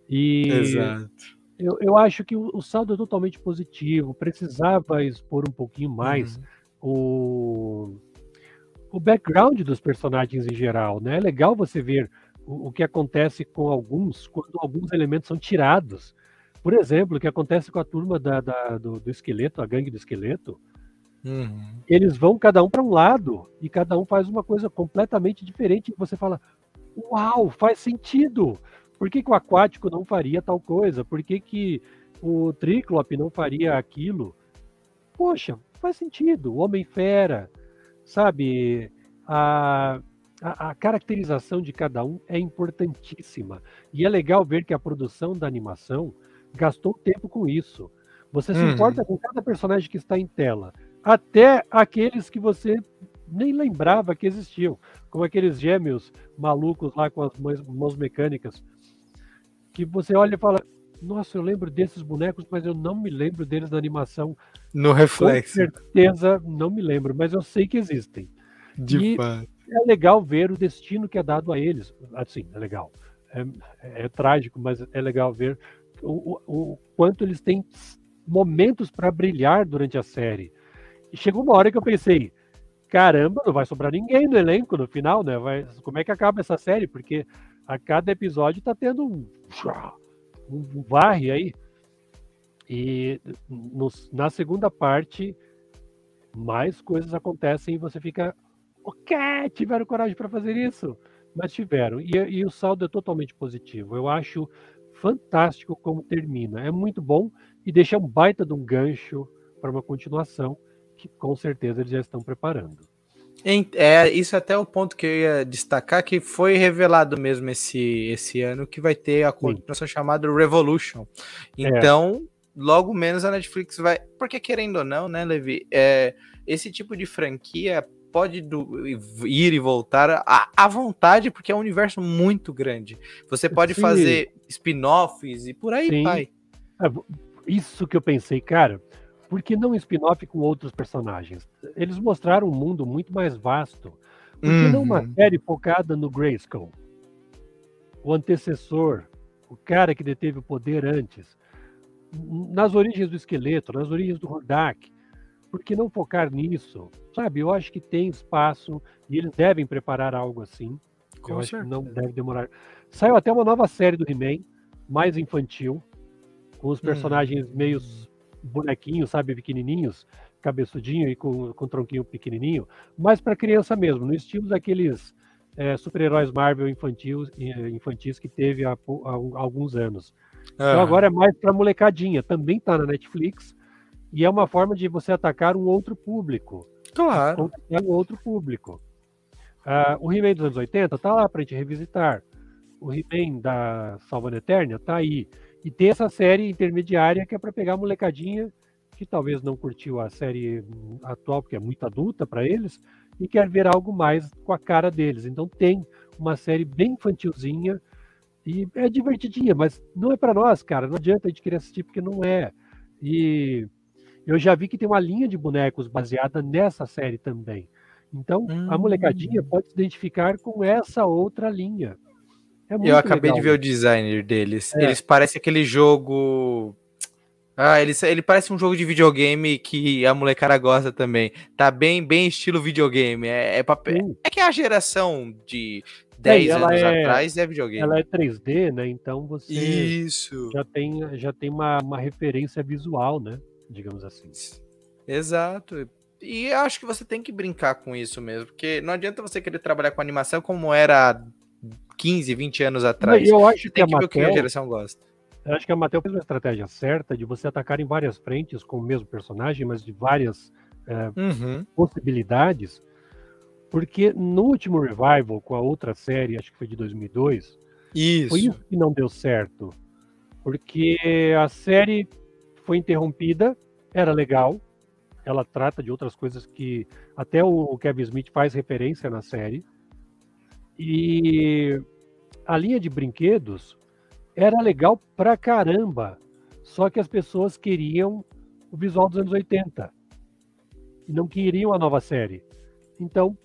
E Exato. Eu, eu acho que o, o saldo é totalmente positivo. Precisava expor um pouquinho mais uhum. o, o background dos personagens em geral, né? É legal você ver o, o que acontece com alguns quando alguns elementos são tirados. Por exemplo, o que acontece com a turma da, da do, do, esqueleto, a gangue do esqueleto, uhum. eles vão cada um para um lado e cada um faz uma coisa completamente diferente. E você fala: Uau, faz sentido! Por que, que o aquático não faria tal coisa? Por que, que o Triclope não faria aquilo? Poxa, faz sentido. O Homem-Fera, sabe? A, a, a, caracterização de cada um é importantíssima. E é legal ver que a produção da animação gastou tempo com isso. Você uhum. se importa com cada personagem que está em tela, até aqueles que você nem lembrava que existiam, como aqueles gêmeos malucos lá com as mãos, mãos mecânicas, que você olha e fala: Nossa, eu lembro desses bonecos, mas eu não me lembro deles na animação. No reflexo. Com certeza não me lembro, mas eu sei que existem. De e fato. É legal ver o destino que é dado a eles. Assim, é legal. É, é, é trágico, mas é legal ver o, o, quanto eles têm momentos para brilhar durante a série. E chegou uma hora que eu pensei, caramba, não vai sobrar ninguém no elenco no final, né? Vai, como é que acaba essa série? Porque a cada episódio tá tendo um, um varre aí. E no, na segunda parte, mais coisas acontecem e você fica, o quê? Tiveram coragem para fazer isso? Mas tiveram. E, e o saldo é totalmente positivo. Eu acho fantástico como termina. É muito bom e deixa um baita de um gancho para uma continuação que com certeza eles já estão preparando. É, isso é até o ponto que eu ia destacar, que foi revelado mesmo esse, esse ano que vai ter a continuação chamada Revolution. Então, é. logo menos a Netflix vai. Porque querendo ou não, né, Levi? É, esse tipo de franquia pode do, ir e voltar à, à, vontade, porque é um universo muito grande. Você pode Sim. fazer spin-offs e por aí Sim. vai. É, isso que eu pensei, cara, por que não spin-off com outros personagens? Eles mostraram um mundo muito mais vasto. Por que uhum. não uma uhum. série focada no Grayskull? o antecessor, o cara que deteve o poder antes, nas origens do esqueleto, nas origens do Hordak, por que não focar nisso? Sabe, eu acho que tem espaço e eles devem preparar algo assim. Com eu certeza. acho que não deve demorar. Saiu até uma nova série do He-Man, mais infantil, com os hum. personagens hum. meio bonequinhos, sabe, pequenininhos, cabeçudinho e com, com tronquinho pequenininho, mas para criança mesmo, no estilo daqueles é, super-heróis Marvel infantil, infantis que teve há, há, há alguns anos. Então agora é mais para molecadinha, também está na Netflix, e é uma forma de você atacar um outro público. Claro. Um outro público. Uh, o He-Man dos anos 80 tá lá para a gente revisitar. O He-Man da Salvando Eterna tá aí. E tem essa série intermediária que é para pegar a molecadinha que talvez não curtiu a série atual, porque é muito adulta para eles, e quer ver algo mais com a cara deles. Então tem uma série bem infantilzinha e é divertidinha, mas não é para nós, cara. Não adianta a gente querer assistir porque não é. E eu já vi que tem uma linha de bonecos baseada nessa série também. Então, hum. a molecadinha hum. pode se identificar com essa outra linha. É eu acabei legal. de ver o designer deles. É. Eles parecem aquele jogo. Ah, ele, ele parece um jogo de videogame que a molecada gosta também. Tá bem, bem estilo videogame. É, é, papel. é que a geração de 10 é, anos é, atrás é videogame. Ela é 3D, né? Então você Isso. já tem, já tem uma, uma referência visual, né? Digamos assim. Exato. E acho que você tem que brincar com isso mesmo, porque não adianta você querer trabalhar com animação como era 15, 20 anos atrás. Eu acho que, a, Mattel, que a geração gosta. Eu acho que a Mattel fez uma estratégia certa de você atacar em várias frentes com o mesmo personagem, mas de várias é, uhum. possibilidades, porque no último revival com a outra série, acho que foi de 2002, isso. foi isso que não deu certo, porque a série foi interrompida, era legal, ela trata de outras coisas que até o Kevin Smith faz referência na série. E a linha de brinquedos era legal pra caramba, só que as pessoas queriam o visual dos anos 80 e não queriam a nova série. Então,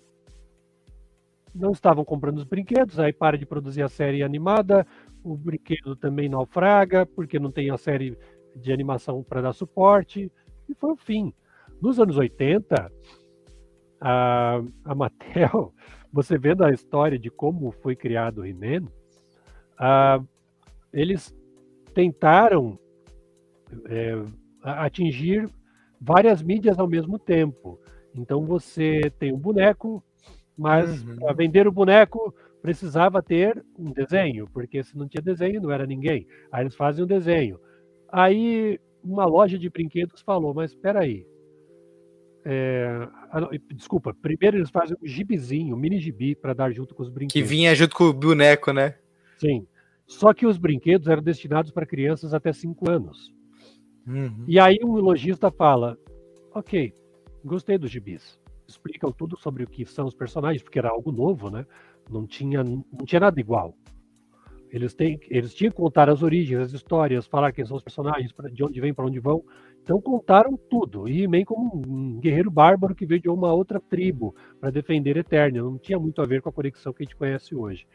não estavam comprando os brinquedos, aí para de produzir a série animada, o brinquedo também naufraga, porque não tem a série de animação para dar suporte, e foi o fim. Nos anos 80, a, a Mattel, você vendo a história de como foi criado o He-Man, eles tentaram é, atingir várias mídias ao mesmo tempo. Então você tem um boneco, mas uhum. para vender o boneco precisava ter um desenho, porque se não tinha desenho não era ninguém. Aí eles fazem um desenho. Aí uma loja de brinquedos falou, mas espera aí, é, desculpa, primeiro eles fazem um gibizinho, um mini gibi, para dar junto com os brinquedos. Que vinha junto com o boneco, né? Sim. Só que os brinquedos eram destinados para crianças até 5 anos. Uhum. E aí um lojista fala: Ok, gostei dos gibis. Explicam tudo sobre o que são os personagens, porque era algo novo, né? Não tinha, não tinha nada igual. Eles, têm, eles tinham que contar as origens, as histórias, falar quem são os personagens, de onde vêm, para onde vão. Então contaram tudo. E he como um guerreiro bárbaro que veio de uma outra tribo para defender Eternia. Não tinha muito a ver com a conexão que a gente conhece hoje.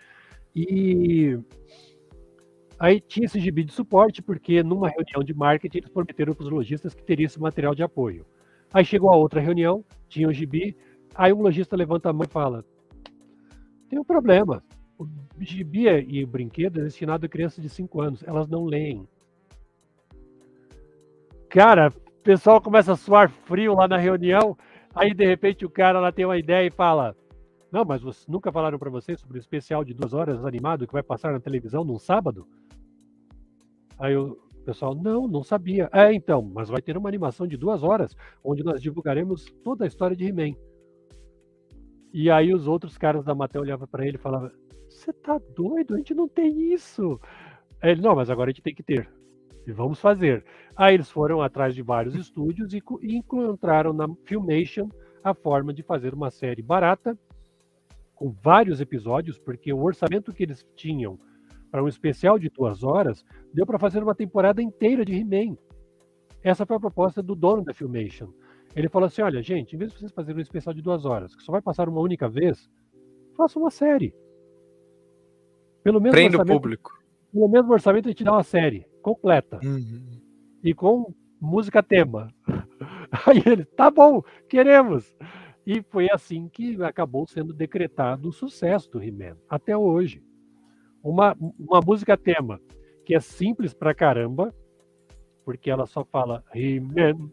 E aí tinha esse gibi de suporte, porque numa reunião de marketing eles prometeram para os lojistas que teria esse material de apoio. Aí chegou a outra reunião, tinha o gibi, aí um lojista levanta a mão e fala: tem um problema. O gibi e brinquedo é destinado a crianças de 5 anos, elas não leem. Cara, o pessoal começa a suar frio lá na reunião, aí de repente o cara lá tem uma ideia e fala: Não, mas nunca falaram para vocês sobre o especial de duas horas animado que vai passar na televisão num sábado? Aí o pessoal, não, não sabia. É, então, mas vai ter uma animação de duas horas, onde nós divulgaremos toda a história de He-Man. E aí os outros caras da Mattel olhavam para ele e falavam: Você tá doido? A gente não tem isso. Aí ele, não, mas agora a gente tem que ter e vamos fazer. Aí eles foram atrás de vários estúdios e, e encontraram na Filmation a forma de fazer uma série barata, com vários episódios, porque o orçamento que eles tinham para um especial de duas horas deu para fazer uma temporada inteira de He-Man. Essa foi a proposta do dono da Filmation. Ele falou assim: olha, gente, em vez de vocês fazerem um especial de duas horas, que só vai passar uma única vez, faça uma série. Pelo mesmo Prende o orçamento, público. pelo mesmo orçamento a gente dá uma série completa Uhum. e com música tema. Aí ele, tá bom, queremos. E foi assim que acabou sendo decretado o sucesso do He-Man, até hoje. Uma, uma música tema que é simples pra caramba, porque ela só fala He-Man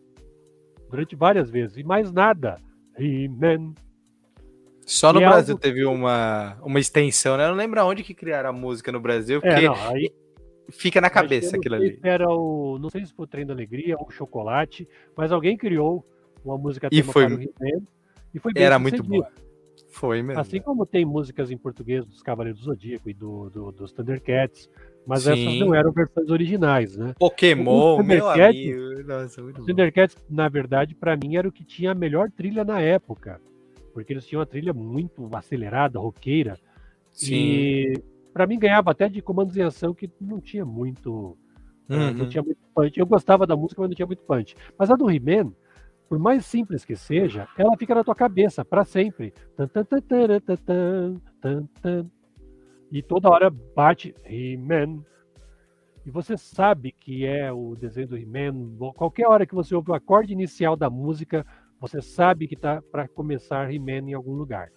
durante várias vezes, e mais nada. He-Man. Só no E é Brasil algo- teve uma, uma extensão, né? Eu não lembro aonde que criaram a música no Brasil, É, porque não, aí fica na cabeça aquilo ali. Era o, não sei se foi o Trem da Alegria ou o Chocolate, mas alguém criou uma música E foi- para o He-Man e foi bem Era muito boa. Foi mesmo. Assim como tem músicas em português dos Cavaleiros do Zodíaco e do, do- dos Thundercats, mas Sim. essas não eram versões originais, né? Pokémon, O meu amigo. Nossa, muito. Thundercats, na verdade, para mim, era o que tinha a melhor trilha na época, porque eles tinham uma trilha muito acelerada, roqueira, Sim. e para mim ganhava até de comandos em ação que não tinha muito Não Uhum. tinha muito punch. Eu gostava da música, mas não tinha muito punch. Mas a do He-Man, por mais simples que seja, ela fica na tua cabeça para sempre. E toda hora bate He-Man. E você sabe que é o desenho do He-Man. Qualquer hora que você ouve o acorde inicial da música, você sabe que tá para começar He-Man em algum lugar.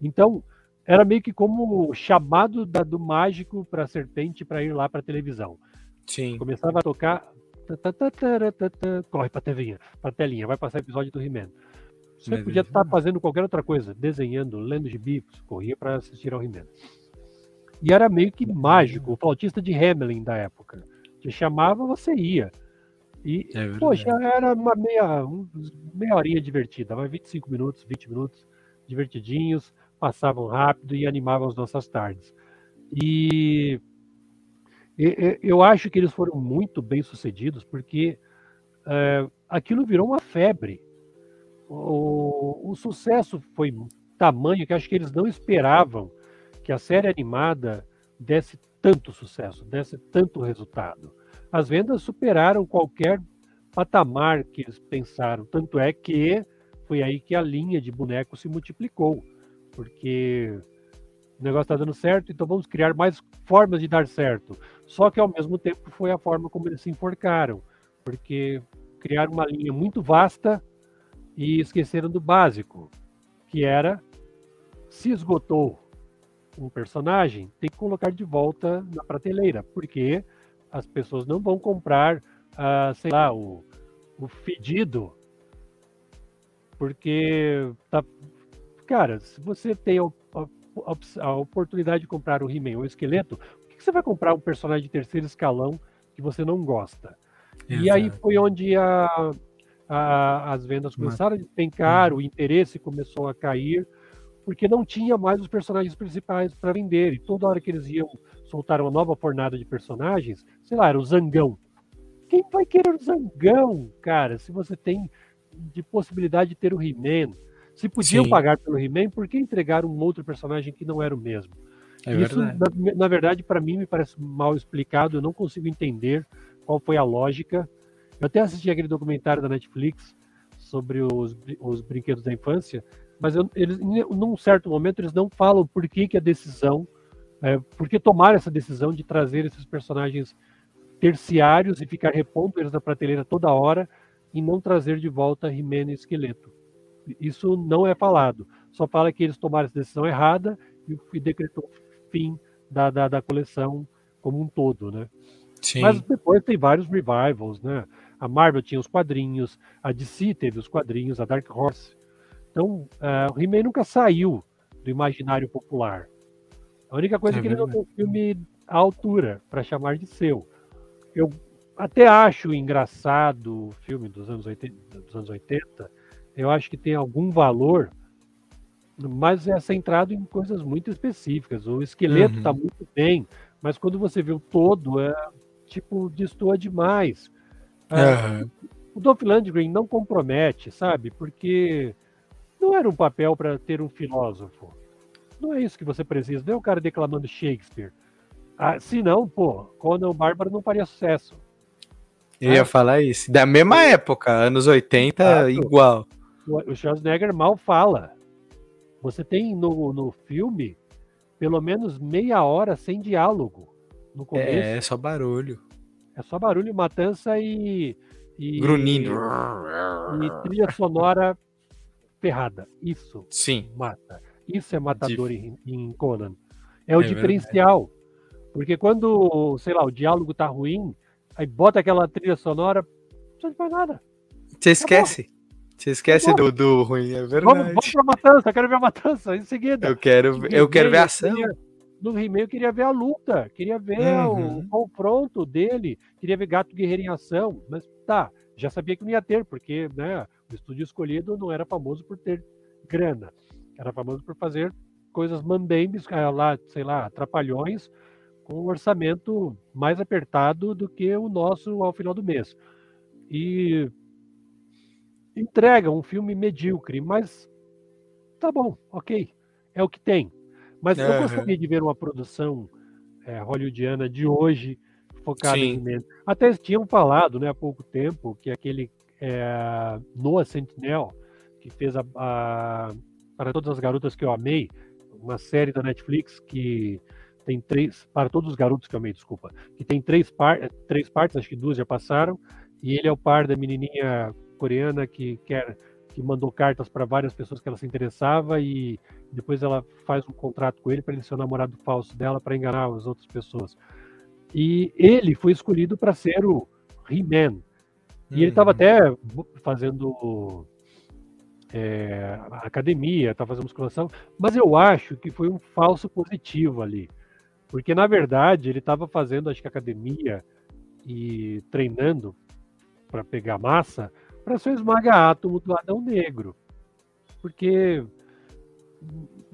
Então, era meio que como o chamado da- do mágico para a serpente para ir lá para a televisão. Sim. Começava a tocar. tá, tá, tá, tá, tá, tá, corre pra telinha, pra telinha, vai passar episódio do He-Man. Você podia estar fazendo qualquer outra coisa, desenhando, lendo gibi, corria para assistir ao He-Man. E era meio que mágico, o flautista de Hamelin da época. Te chamava, você ia. E, É poxa, era uma meia, um- meia horinha divertida, vai 25 minutos, 20 minutos, divertidinhos, passavam rápido e animavam as nossas tardes. E- eu acho que eles foram muito bem sucedidos, porque é, aquilo virou uma febre. O, o sucesso foi tamanho que acho que eles não esperavam que a série animada desse tanto sucesso, desse tanto resultado. As vendas superaram qualquer patamar que eles pensaram. Tanto é que foi aí que a linha de bonecos se multiplicou, porque o negócio está dando certo, então vamos criar mais formas de dar certo. Só que ao mesmo tempo foi a forma como eles se enforcaram, porque criaram uma linha muito vasta e esqueceram do básico, que era se esgotou um personagem, tem que colocar de volta na prateleira, porque as pessoas não vão comprar, ah, sei lá, o, o fedido, porque tá, cara, se você tem a, a- a- oportunidade de comprar o He-Man ou o esqueleto, por que que você vai comprar um personagem de terceiro escalão que você não gosta? E aí Exato. foi onde a- a- as vendas começaram a despencar, o interesse começou a cair, porque não tinha mais os personagens principais para vender. E toda hora que eles iam soltar uma nova fornada de personagens, sei lá, era o Zangão. Quem vai querer o Zangão, cara, se você tem de possibilidade de ter o He-Man? Se podiam Sim. pagar pelo He-Man, por que entregar um outro personagem que não era o mesmo? É Isso, verdade. na, na verdade, para mim me parece mal explicado, eu não consigo entender qual foi a lógica. Eu até assisti aquele documentário da Netflix sobre os, os brinquedos da infância, mas eu- eles, num certo momento eles não falam por que, que a decisão, é, por que tomaram essa decisão de trazer esses personagens terciários e ficar repondo eles na prateleira toda hora e não trazer de volta He-Man e Esqueleto. Isso não é falado. Só fala que eles tomaram essa decisão errada e, e decretou o fim da, da, da coleção como um todo, né? Sim. Mas depois tem vários revivals, né? A Marvel tinha os quadrinhos, a DC teve os quadrinhos, a Dark Horse. Então, eh, o He-Man nunca saiu do imaginário popular. A única coisa É é que ele não tem filme à altura para chamar de seu. Eu até acho engraçado o filme dos anos 80, dos anos 80. Eu acho que tem algum valor, mas é centrado em coisas muito específicas. O esqueleto Uhum. está muito bem, mas quando você vê o todo, é tipo, destoa demais. Ah, Aham. o Dolph Lundgren não compromete, sabe? Porque não era um papel para ter um filósofo. Não é isso que você precisa. Não é o cara declamando Shakespeare. Ah, se não, pô, Conan Bárbaro não faria sucesso. Eu ia falar isso. Da mesma época, anos 80, Exato. igual. O Schwarzenegger mal fala. Você tem no, no filme pelo menos meia hora sem diálogo no começo. É, é só barulho. É só barulho, matança e. e Grunindo. E trilha sonora ferrada. Isso Sim. mata. Isso é matador De- em, em Conan. É o É diferencial. Porque quando, sei lá, o diálogo tá ruim, aí bota aquela trilha sonora, não precisa de mais nada. Você esquece. Você esquece Acabou. do, do ruim, é Vamos, verdade. vamos pra matança, quero ver a matança em seguida. Eu quero, eu quero ver a ação. queria- no He-Man eu queria ver a luta, queria ver Uhum. o confronto dele, queria ver Gato Guerreiro em ação, mas tá, já sabia que não ia ter, porque né, o estúdio escolhido não era famoso por ter grana, era famoso por fazer coisas mambembes, ah, lá, sei lá, trapalhões, com um orçamento mais apertado do que o nosso ao final do mês. E entrega um filme medíocre, mas tá bom, ok, é o que tem. Mas eu Aham. gostaria de ver uma produção é, hollywoodiana de hoje focada Sim. em He-Man. Até tinham falado né, há pouco tempo que aquele é, Noah Sentinel, que fez a, a- Para Todas as Garotas que Eu Amei, uma série da Netflix que tem três. Para Todos os Garotos que Eu Amei, desculpa. Que tem três, par, três partes, acho que duas já passaram. E ele é o par da menininha coreana que quer que mandou cartas para várias pessoas que ela se interessava e depois ela faz um contrato com ele para ele ser o namorado falso dela para enganar as outras pessoas. E ele foi escolhido para ser o He-Man. E ele estava Uhum. até fazendo é, academia, estava fazendo musculação, mas eu acho que foi um falso positivo ali. Porque, na verdade, ele estava fazendo, acho que academia e treinando para pegar massa para ser o esmaga-átomo do Adão Negro. Porque,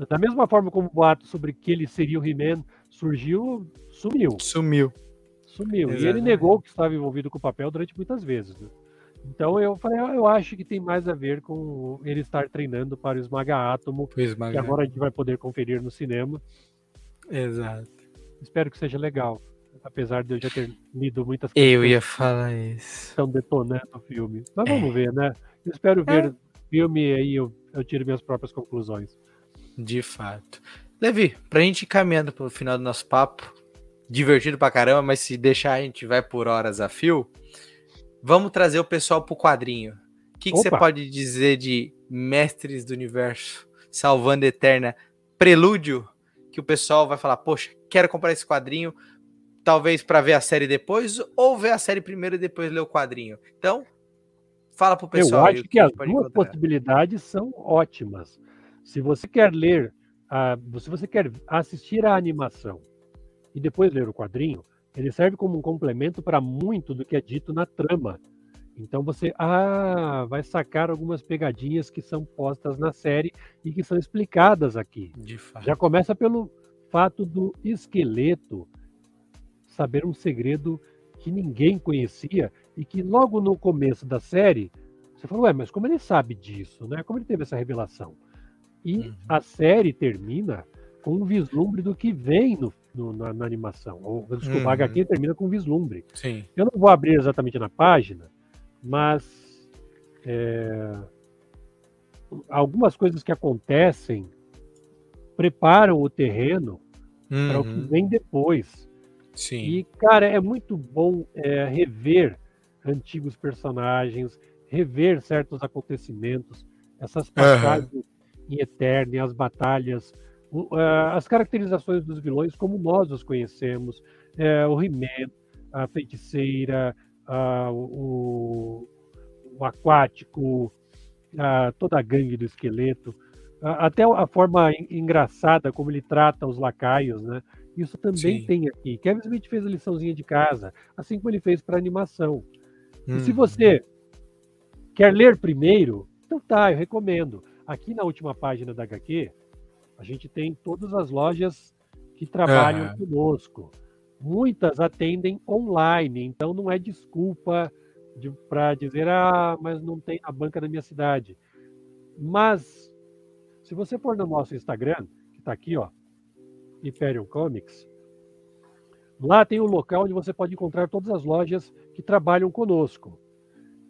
da mesma forma como o boato sobre que ele seria o He-Man surgiu, sumiu. Sumiu. Sumiu. E ele Exatamente. negou que estava envolvido com o papel durante muitas vezes. né? Então eu falei, "Ah, eu acho que tem mais a ver com ele estar treinando para o Esmaga-Átomo, Foi que esmagado. agora a gente vai poder conferir no cinema. Exato. Espero que seja legal. Apesar de eu já ter lido muitas coisas Eu que ia falar isso. estão detonando o filme. Mas vamos ver, né? Eu espero ver o filme e aí eu, eu tiro minhas próprias conclusões. De fato. Levi, pra gente ir caminhando pro final do nosso papo, divertido pra caramba, mas se deixar a gente vai por horas a fio, vamos trazer o pessoal pro quadrinho. O que, que você pode dizer de Mestres do Universo, Salvando Eterna, Prelúdio, que o pessoal vai falar, poxa, quero comprar esse quadrinho, talvez pra ver a série depois, ou ver a série primeiro e depois ler o quadrinho. Então, fala pro pessoal. eu acho que a as duas encontrar. possibilidades são ótimas. Se você quer ler, a, se você quer assistir a animação e depois ler o quadrinho, ele serve como um complemento para muito do que é dito na trama. Então você ah, vai sacar algumas pegadinhas que são postas na série e que são explicadas aqui. De fato. Já começa pelo fato do esqueleto saber um segredo que ninguém conhecia e que logo no começo da série você falou, ué, mas como ele sabe disso, né? Como ele teve essa revelação? E Uhum. a série termina com um vislumbre do que vem no, no- na, na animação. Ou, desculpa, Uhum. a HQ termina com um vislumbre. Sim. Eu não vou abrir exatamente na página, mas é, algumas coisas que acontecem preparam o terreno para o que Uhum. vem depois. Sim. E, cara, é muito bom é, rever antigos personagens, rever certos acontecimentos, essas passagens em Eternia, as batalhas, as caracterizações dos vilões como nós os conhecemos, é, o He-Man, a feiticeira, o, o aquático, toda a gangue do esqueleto, até a forma en- engraçada como ele trata os lacaios, né? Isso também Sim. tem aqui. Kevin Smith fez a liçãozinha de casa, assim como ele fez para animação. E se Uhum. você quer ler primeiro, então tá, eu recomendo. Aqui na última página da HQ, a gente tem todas as lojas que trabalham conosco. Muitas atendem online, então não é desculpa para dizer, ah, mas não tem na banca da minha cidade. Mas, se você for no nosso Instagram, que está aqui, ó, Hyperion Comics, lá tem um local onde você pode encontrar todas as lojas que trabalham conosco.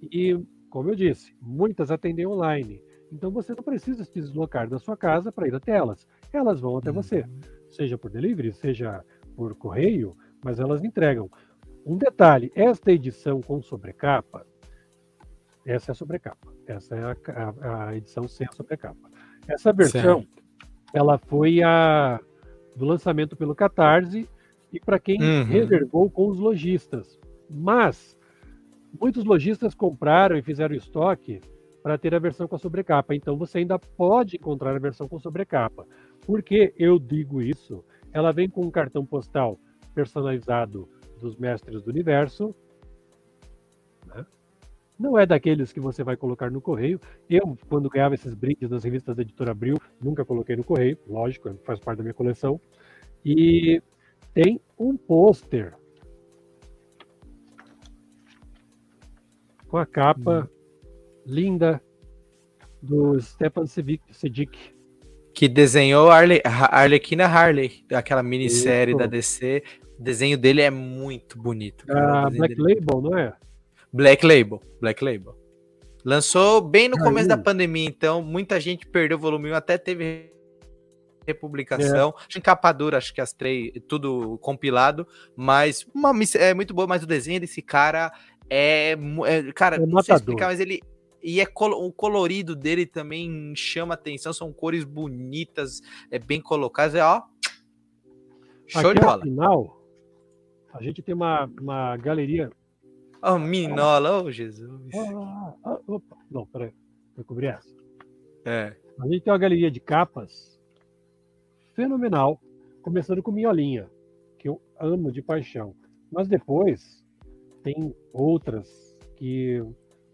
E, como eu disse, muitas atendem online. Então você não precisa se deslocar da sua casa para ir até elas. Elas vão até você. seja por delivery, seja por correio, mas elas entregam. Um detalhe: esta edição com sobrecapa, essa é a sobrecapa, essa é a, a, a edição sem a sobrecapa. Essa versão, certo. ela foi a do lançamento pelo Catarse e para quem uhum. reservou com os lojistas. Mas muitos lojistas compraram e fizeram estoque para ter a versão com a sobrecapa. Então você ainda pode encontrar a versão com sobrecapa. Por que eu digo isso? Ela vem com um cartão postal personalizado dos mestres do universo. Né? Não é daqueles que você vai colocar no correio. Eu, quando ganhava esses brindes das revistas da editora Abril, nunca coloquei no correio, lógico, faz parte da minha coleção. E tem um pôster com a capa linda do Stepan Sedik. Que desenhou Arle Arlequina Harley, aquela minissérie Isso. da DC. O desenho dele é muito bonito. Ah, Black dele. Label, não é? Black Label, Black Label. Lançou bem no começo da pandemia, então muita gente perdeu o volume 1, até teve republicação, é. encapadura, acho que as três, tudo compilado, mas uma, é muito boa, mas o desenho desse cara é, é cara, é não sei explicar, mas ele e é o colorido dele também chama atenção, são cores bonitas, é bem colocadas, é ó. Show Aqui de bola. Final, a gente tem uma, uma galeria. Oh, Minola, oh Jesus. Ah, ah, opa. Não, peraí, eu cobri essa. É. A gente tem uma galeria de capas fenomenal, começando com Miolinha, que eu amo de paixão. Mas depois tem outras que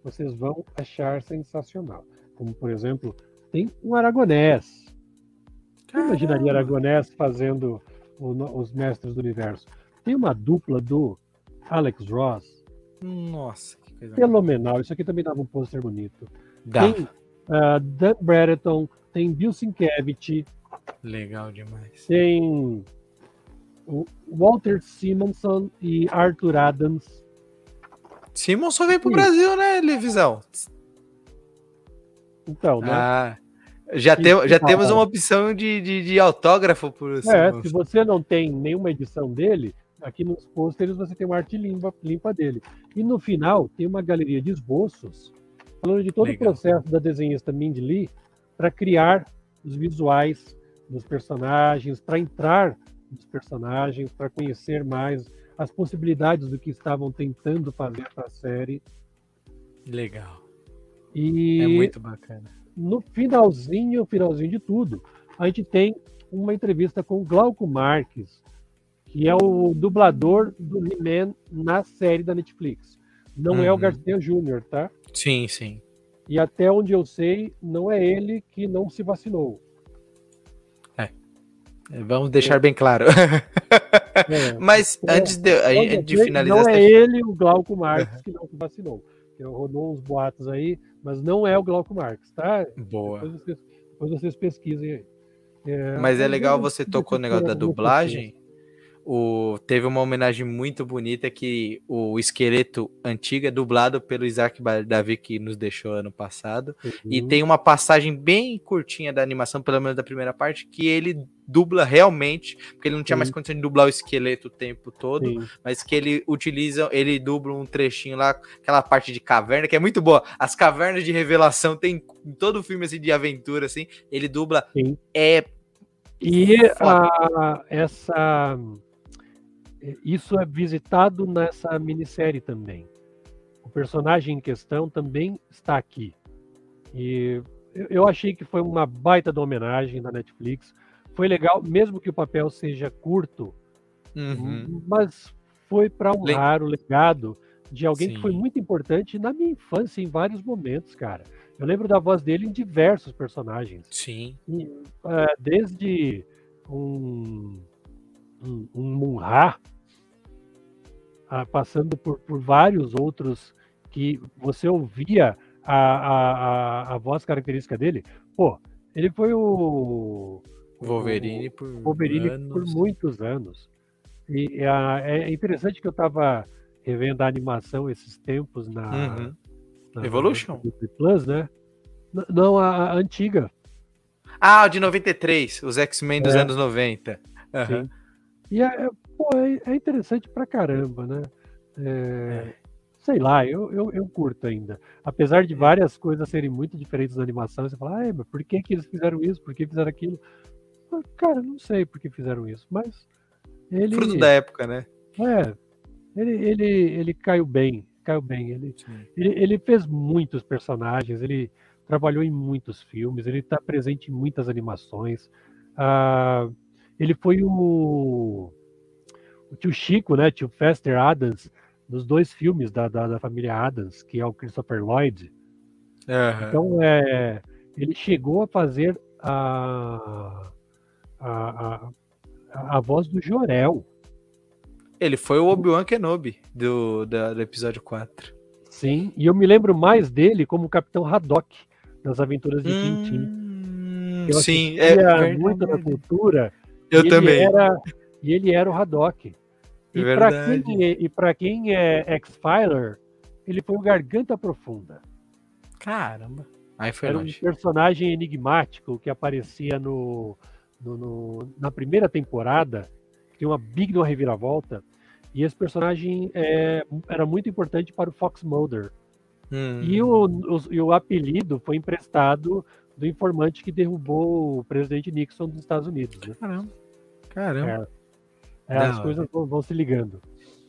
vocês vão achar sensacional. Como, por exemplo, tem um aragonés. Quem imaginaria aragonés fazendo o, os Mestres do Universo? Tem uma dupla do Alex Ross. Nossa, que coisa Fenomenal. Isso aqui também dava um pôster bonito. Dá. Tem uh, Dan Brereton, tem Bill Sienkiewicz. Legal demais. Tem o Walter Simonson e Arthur Adams. Simon só veio pro Sim. Brasil, né, Levisão? Então, né? Ah, já, já temos uma opção de, de, de autógrafo por É, se você não tem nenhuma edição dele, aqui nos pôsteres você tem uma arte limpa, limpa dele. E no final tem uma galeria de esboços falando de todo Legal. o processo da desenhista Mindy Lee para criar os visuais dos personagens, para entrar nos personagens, para conhecer mais as possibilidades do que estavam tentando fazer para a série. Legal. E é muito bacana. No finalzinho, finalzinho de tudo, a gente tem uma entrevista com o Glauco Marques, que é o dublador do He-Man na série da Netflix. Não uhum. é o uhum. Garcia Júnior, tá? Sim, sim. E até onde eu sei, não é ele que não se vacinou. É. Vamos deixar é. bem claro. É, Mas é, antes de, a, de finalizar. Não é ele o Glauco Marques que não se vacinou. Rodou uns boatos aí, mas não é o Glauco Marques, tá? Boa. Depois vocês, depois vocês pesquisem aí. É, mas é legal você tocou o negócio da dublagem, o, teve uma homenagem muito bonita que o esqueleto antigo é dublado pelo Isaac Davi que nos deixou ano passado. Uhum. E tem uma passagem bem curtinha da animação, pelo menos da primeira parte, que ele dubla realmente, porque ele não tinha Sim. mais condição de dublar o esqueleto o tempo todo, Sim. mas que ele utiliza, ele dubla um trechinho lá, aquela parte de caverna, que é muito boa. As cavernas de revelação tem em todo o filme assim, de aventura, assim, ele dubla. Sim. É. E a, essa isso é visitado nessa minissérie também. O personagem em questão também está aqui. E eu achei que foi uma baita de homenagem da Netflix. Foi legal, mesmo que o papel seja curto, uhum. mas foi para honrar Le... o legado de alguém Sim. que foi muito importante na minha infância em vários momentos, cara. Eu lembro da voz dele em diversos personagens. Sim. E, uh, desde um, um, um Munra, ah, passando por, por vários outros que você ouvia a, a, a, a voz característica dele. Pô, ele foi o Wolverine por Wolverine anos. por muitos anos. E é, é interessante que eu estava revendo a animação esses tempos na, uhum. na Evolution na Plus, né? Não, a, a, antiga. Ah, de 93, os X-Men dos é. anos 90. Uhum. E é, é, pô, é, é, interessante pra caramba, né? É, é. sei lá, eu, eu, eu, curto ainda. Apesar de várias coisas serem muito diferentes na animação, você fala, ah, mas por que, que eles fizeram isso? Por que fizeram aquilo? Cara, não sei por que fizeram isso, mas ele. Fruto da época, né? É. Ele, ele, ele caiu bem. Caiu bem. Ele, ele, ele fez muitos personagens, ele trabalhou em muitos filmes, ele está presente em muitas animações. Ah, ele foi o, o tio Chico, né? Tio Fester Adams, nos dois filmes da, da, da família Adams, que é o Christopher Lloyd. Uhum. Então, é, ele chegou a fazer a, a, a, a voz do Jorel. Ele foi o Obi-Wan Kenobi do, do, do, episódio 4. Sim, e eu me lembro mais dele como o Capitão Haddock nas aventuras de hum, Tintin. Eu sim, é muito da cultura. Eu também. Era, e ele era o Haddock. E para quem, é, e quem é X-Filer, ele foi o Garganta Profunda. Caramba. Aí foi era longe. um personagem enigmático que aparecia no, no, no, na primeira temporada, que tem uma big no reviravolta, e esse personagem é, era muito importante para o Fox Mulder. Hum. E, o, o, e o apelido foi emprestado do informante que derrubou o presidente Nixon dos Estados Unidos. Né? Caramba. Caramba. É, é as coisas vão, vão, se ligando.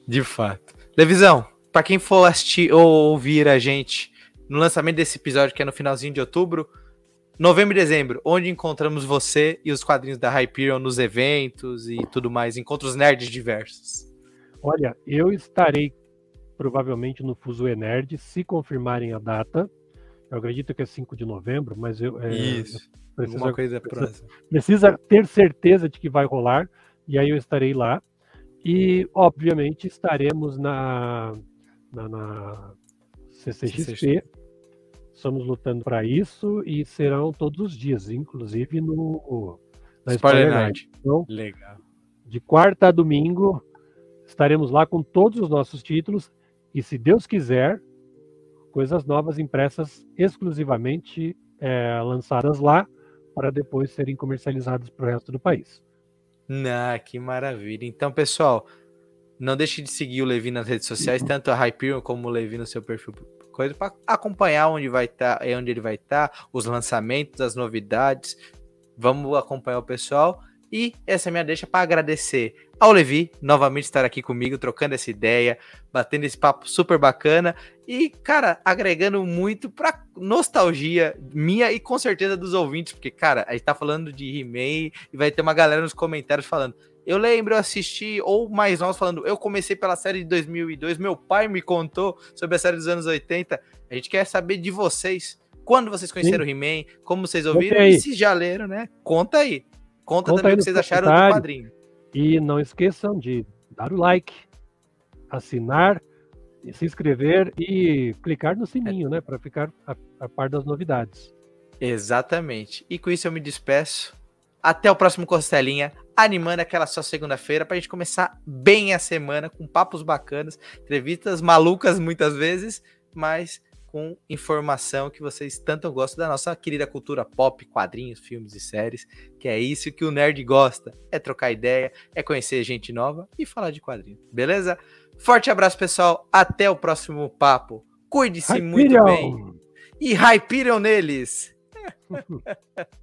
De fato. Levisão, para quem for assistir ou ouvir a gente no lançamento desse episódio, que é no finalzinho de outubro, Novembro e dezembro, onde encontramos você e os quadrinhos da Hyperion nos eventos e tudo mais, encontros nerds diversos. Olha, eu estarei provavelmente no Fuso Nerd, se confirmarem a data. Eu acredito que é 5 de novembro, mas eu. É, Isso. Precisa, coisa precisa, precisa ter certeza de que vai rolar, e aí eu estarei lá. E, obviamente, estaremos na, na, na CCXP. CCXP estamos lutando para isso e serão todos os dias, inclusive no na Spoiler, Night. Então, Legal. De quarta a domingo estaremos lá com todos os nossos títulos e, se Deus quiser, coisas novas impressas exclusivamente é, lançadas lá para depois serem comercializadas para o resto do país. Ah, que maravilha. Então, pessoal, não deixe de seguir o Levi nas redes sociais, tanto a Hyperion como o Levi no seu perfil coisa para acompanhar onde vai estar, tá, onde ele vai estar, tá, os lançamentos, as novidades. Vamos acompanhar o pessoal. E essa é minha deixa para agradecer ao Levi novamente estar aqui comigo, trocando essa ideia, batendo esse papo super bacana e, cara, agregando muito para nostalgia minha e com certeza dos ouvintes, porque, cara, a gente tá falando de He-Man e vai ter uma galera nos comentários falando: eu lembro, eu assisti, ou mais nós falando, eu comecei pela série de 2002, meu pai me contou sobre a série dos anos 80. A gente quer saber de vocês. Quando vocês conheceram o He-Man, como vocês ouviram, e se já leram, né? Conta aí. Conta, Conta também o que vocês acharam do quadrinho. E não esqueçam de dar o like, assinar, se inscrever e clicar no sininho, né? Para ficar a, a par das novidades. Exatamente. E com isso eu me despeço. Até o próximo Costelinha animando aquela sua segunda-feira para a gente começar bem a semana com papos bacanas, entrevistas malucas muitas vezes, mas com informação que vocês tanto gostam da nossa querida cultura pop, quadrinhos, filmes e séries, que é isso que o nerd gosta, é trocar ideia, é conhecer gente nova e falar de quadrinhos, beleza? Forte abraço, pessoal, até o próximo papo. Cuide-se muito bem e hyperiam neles.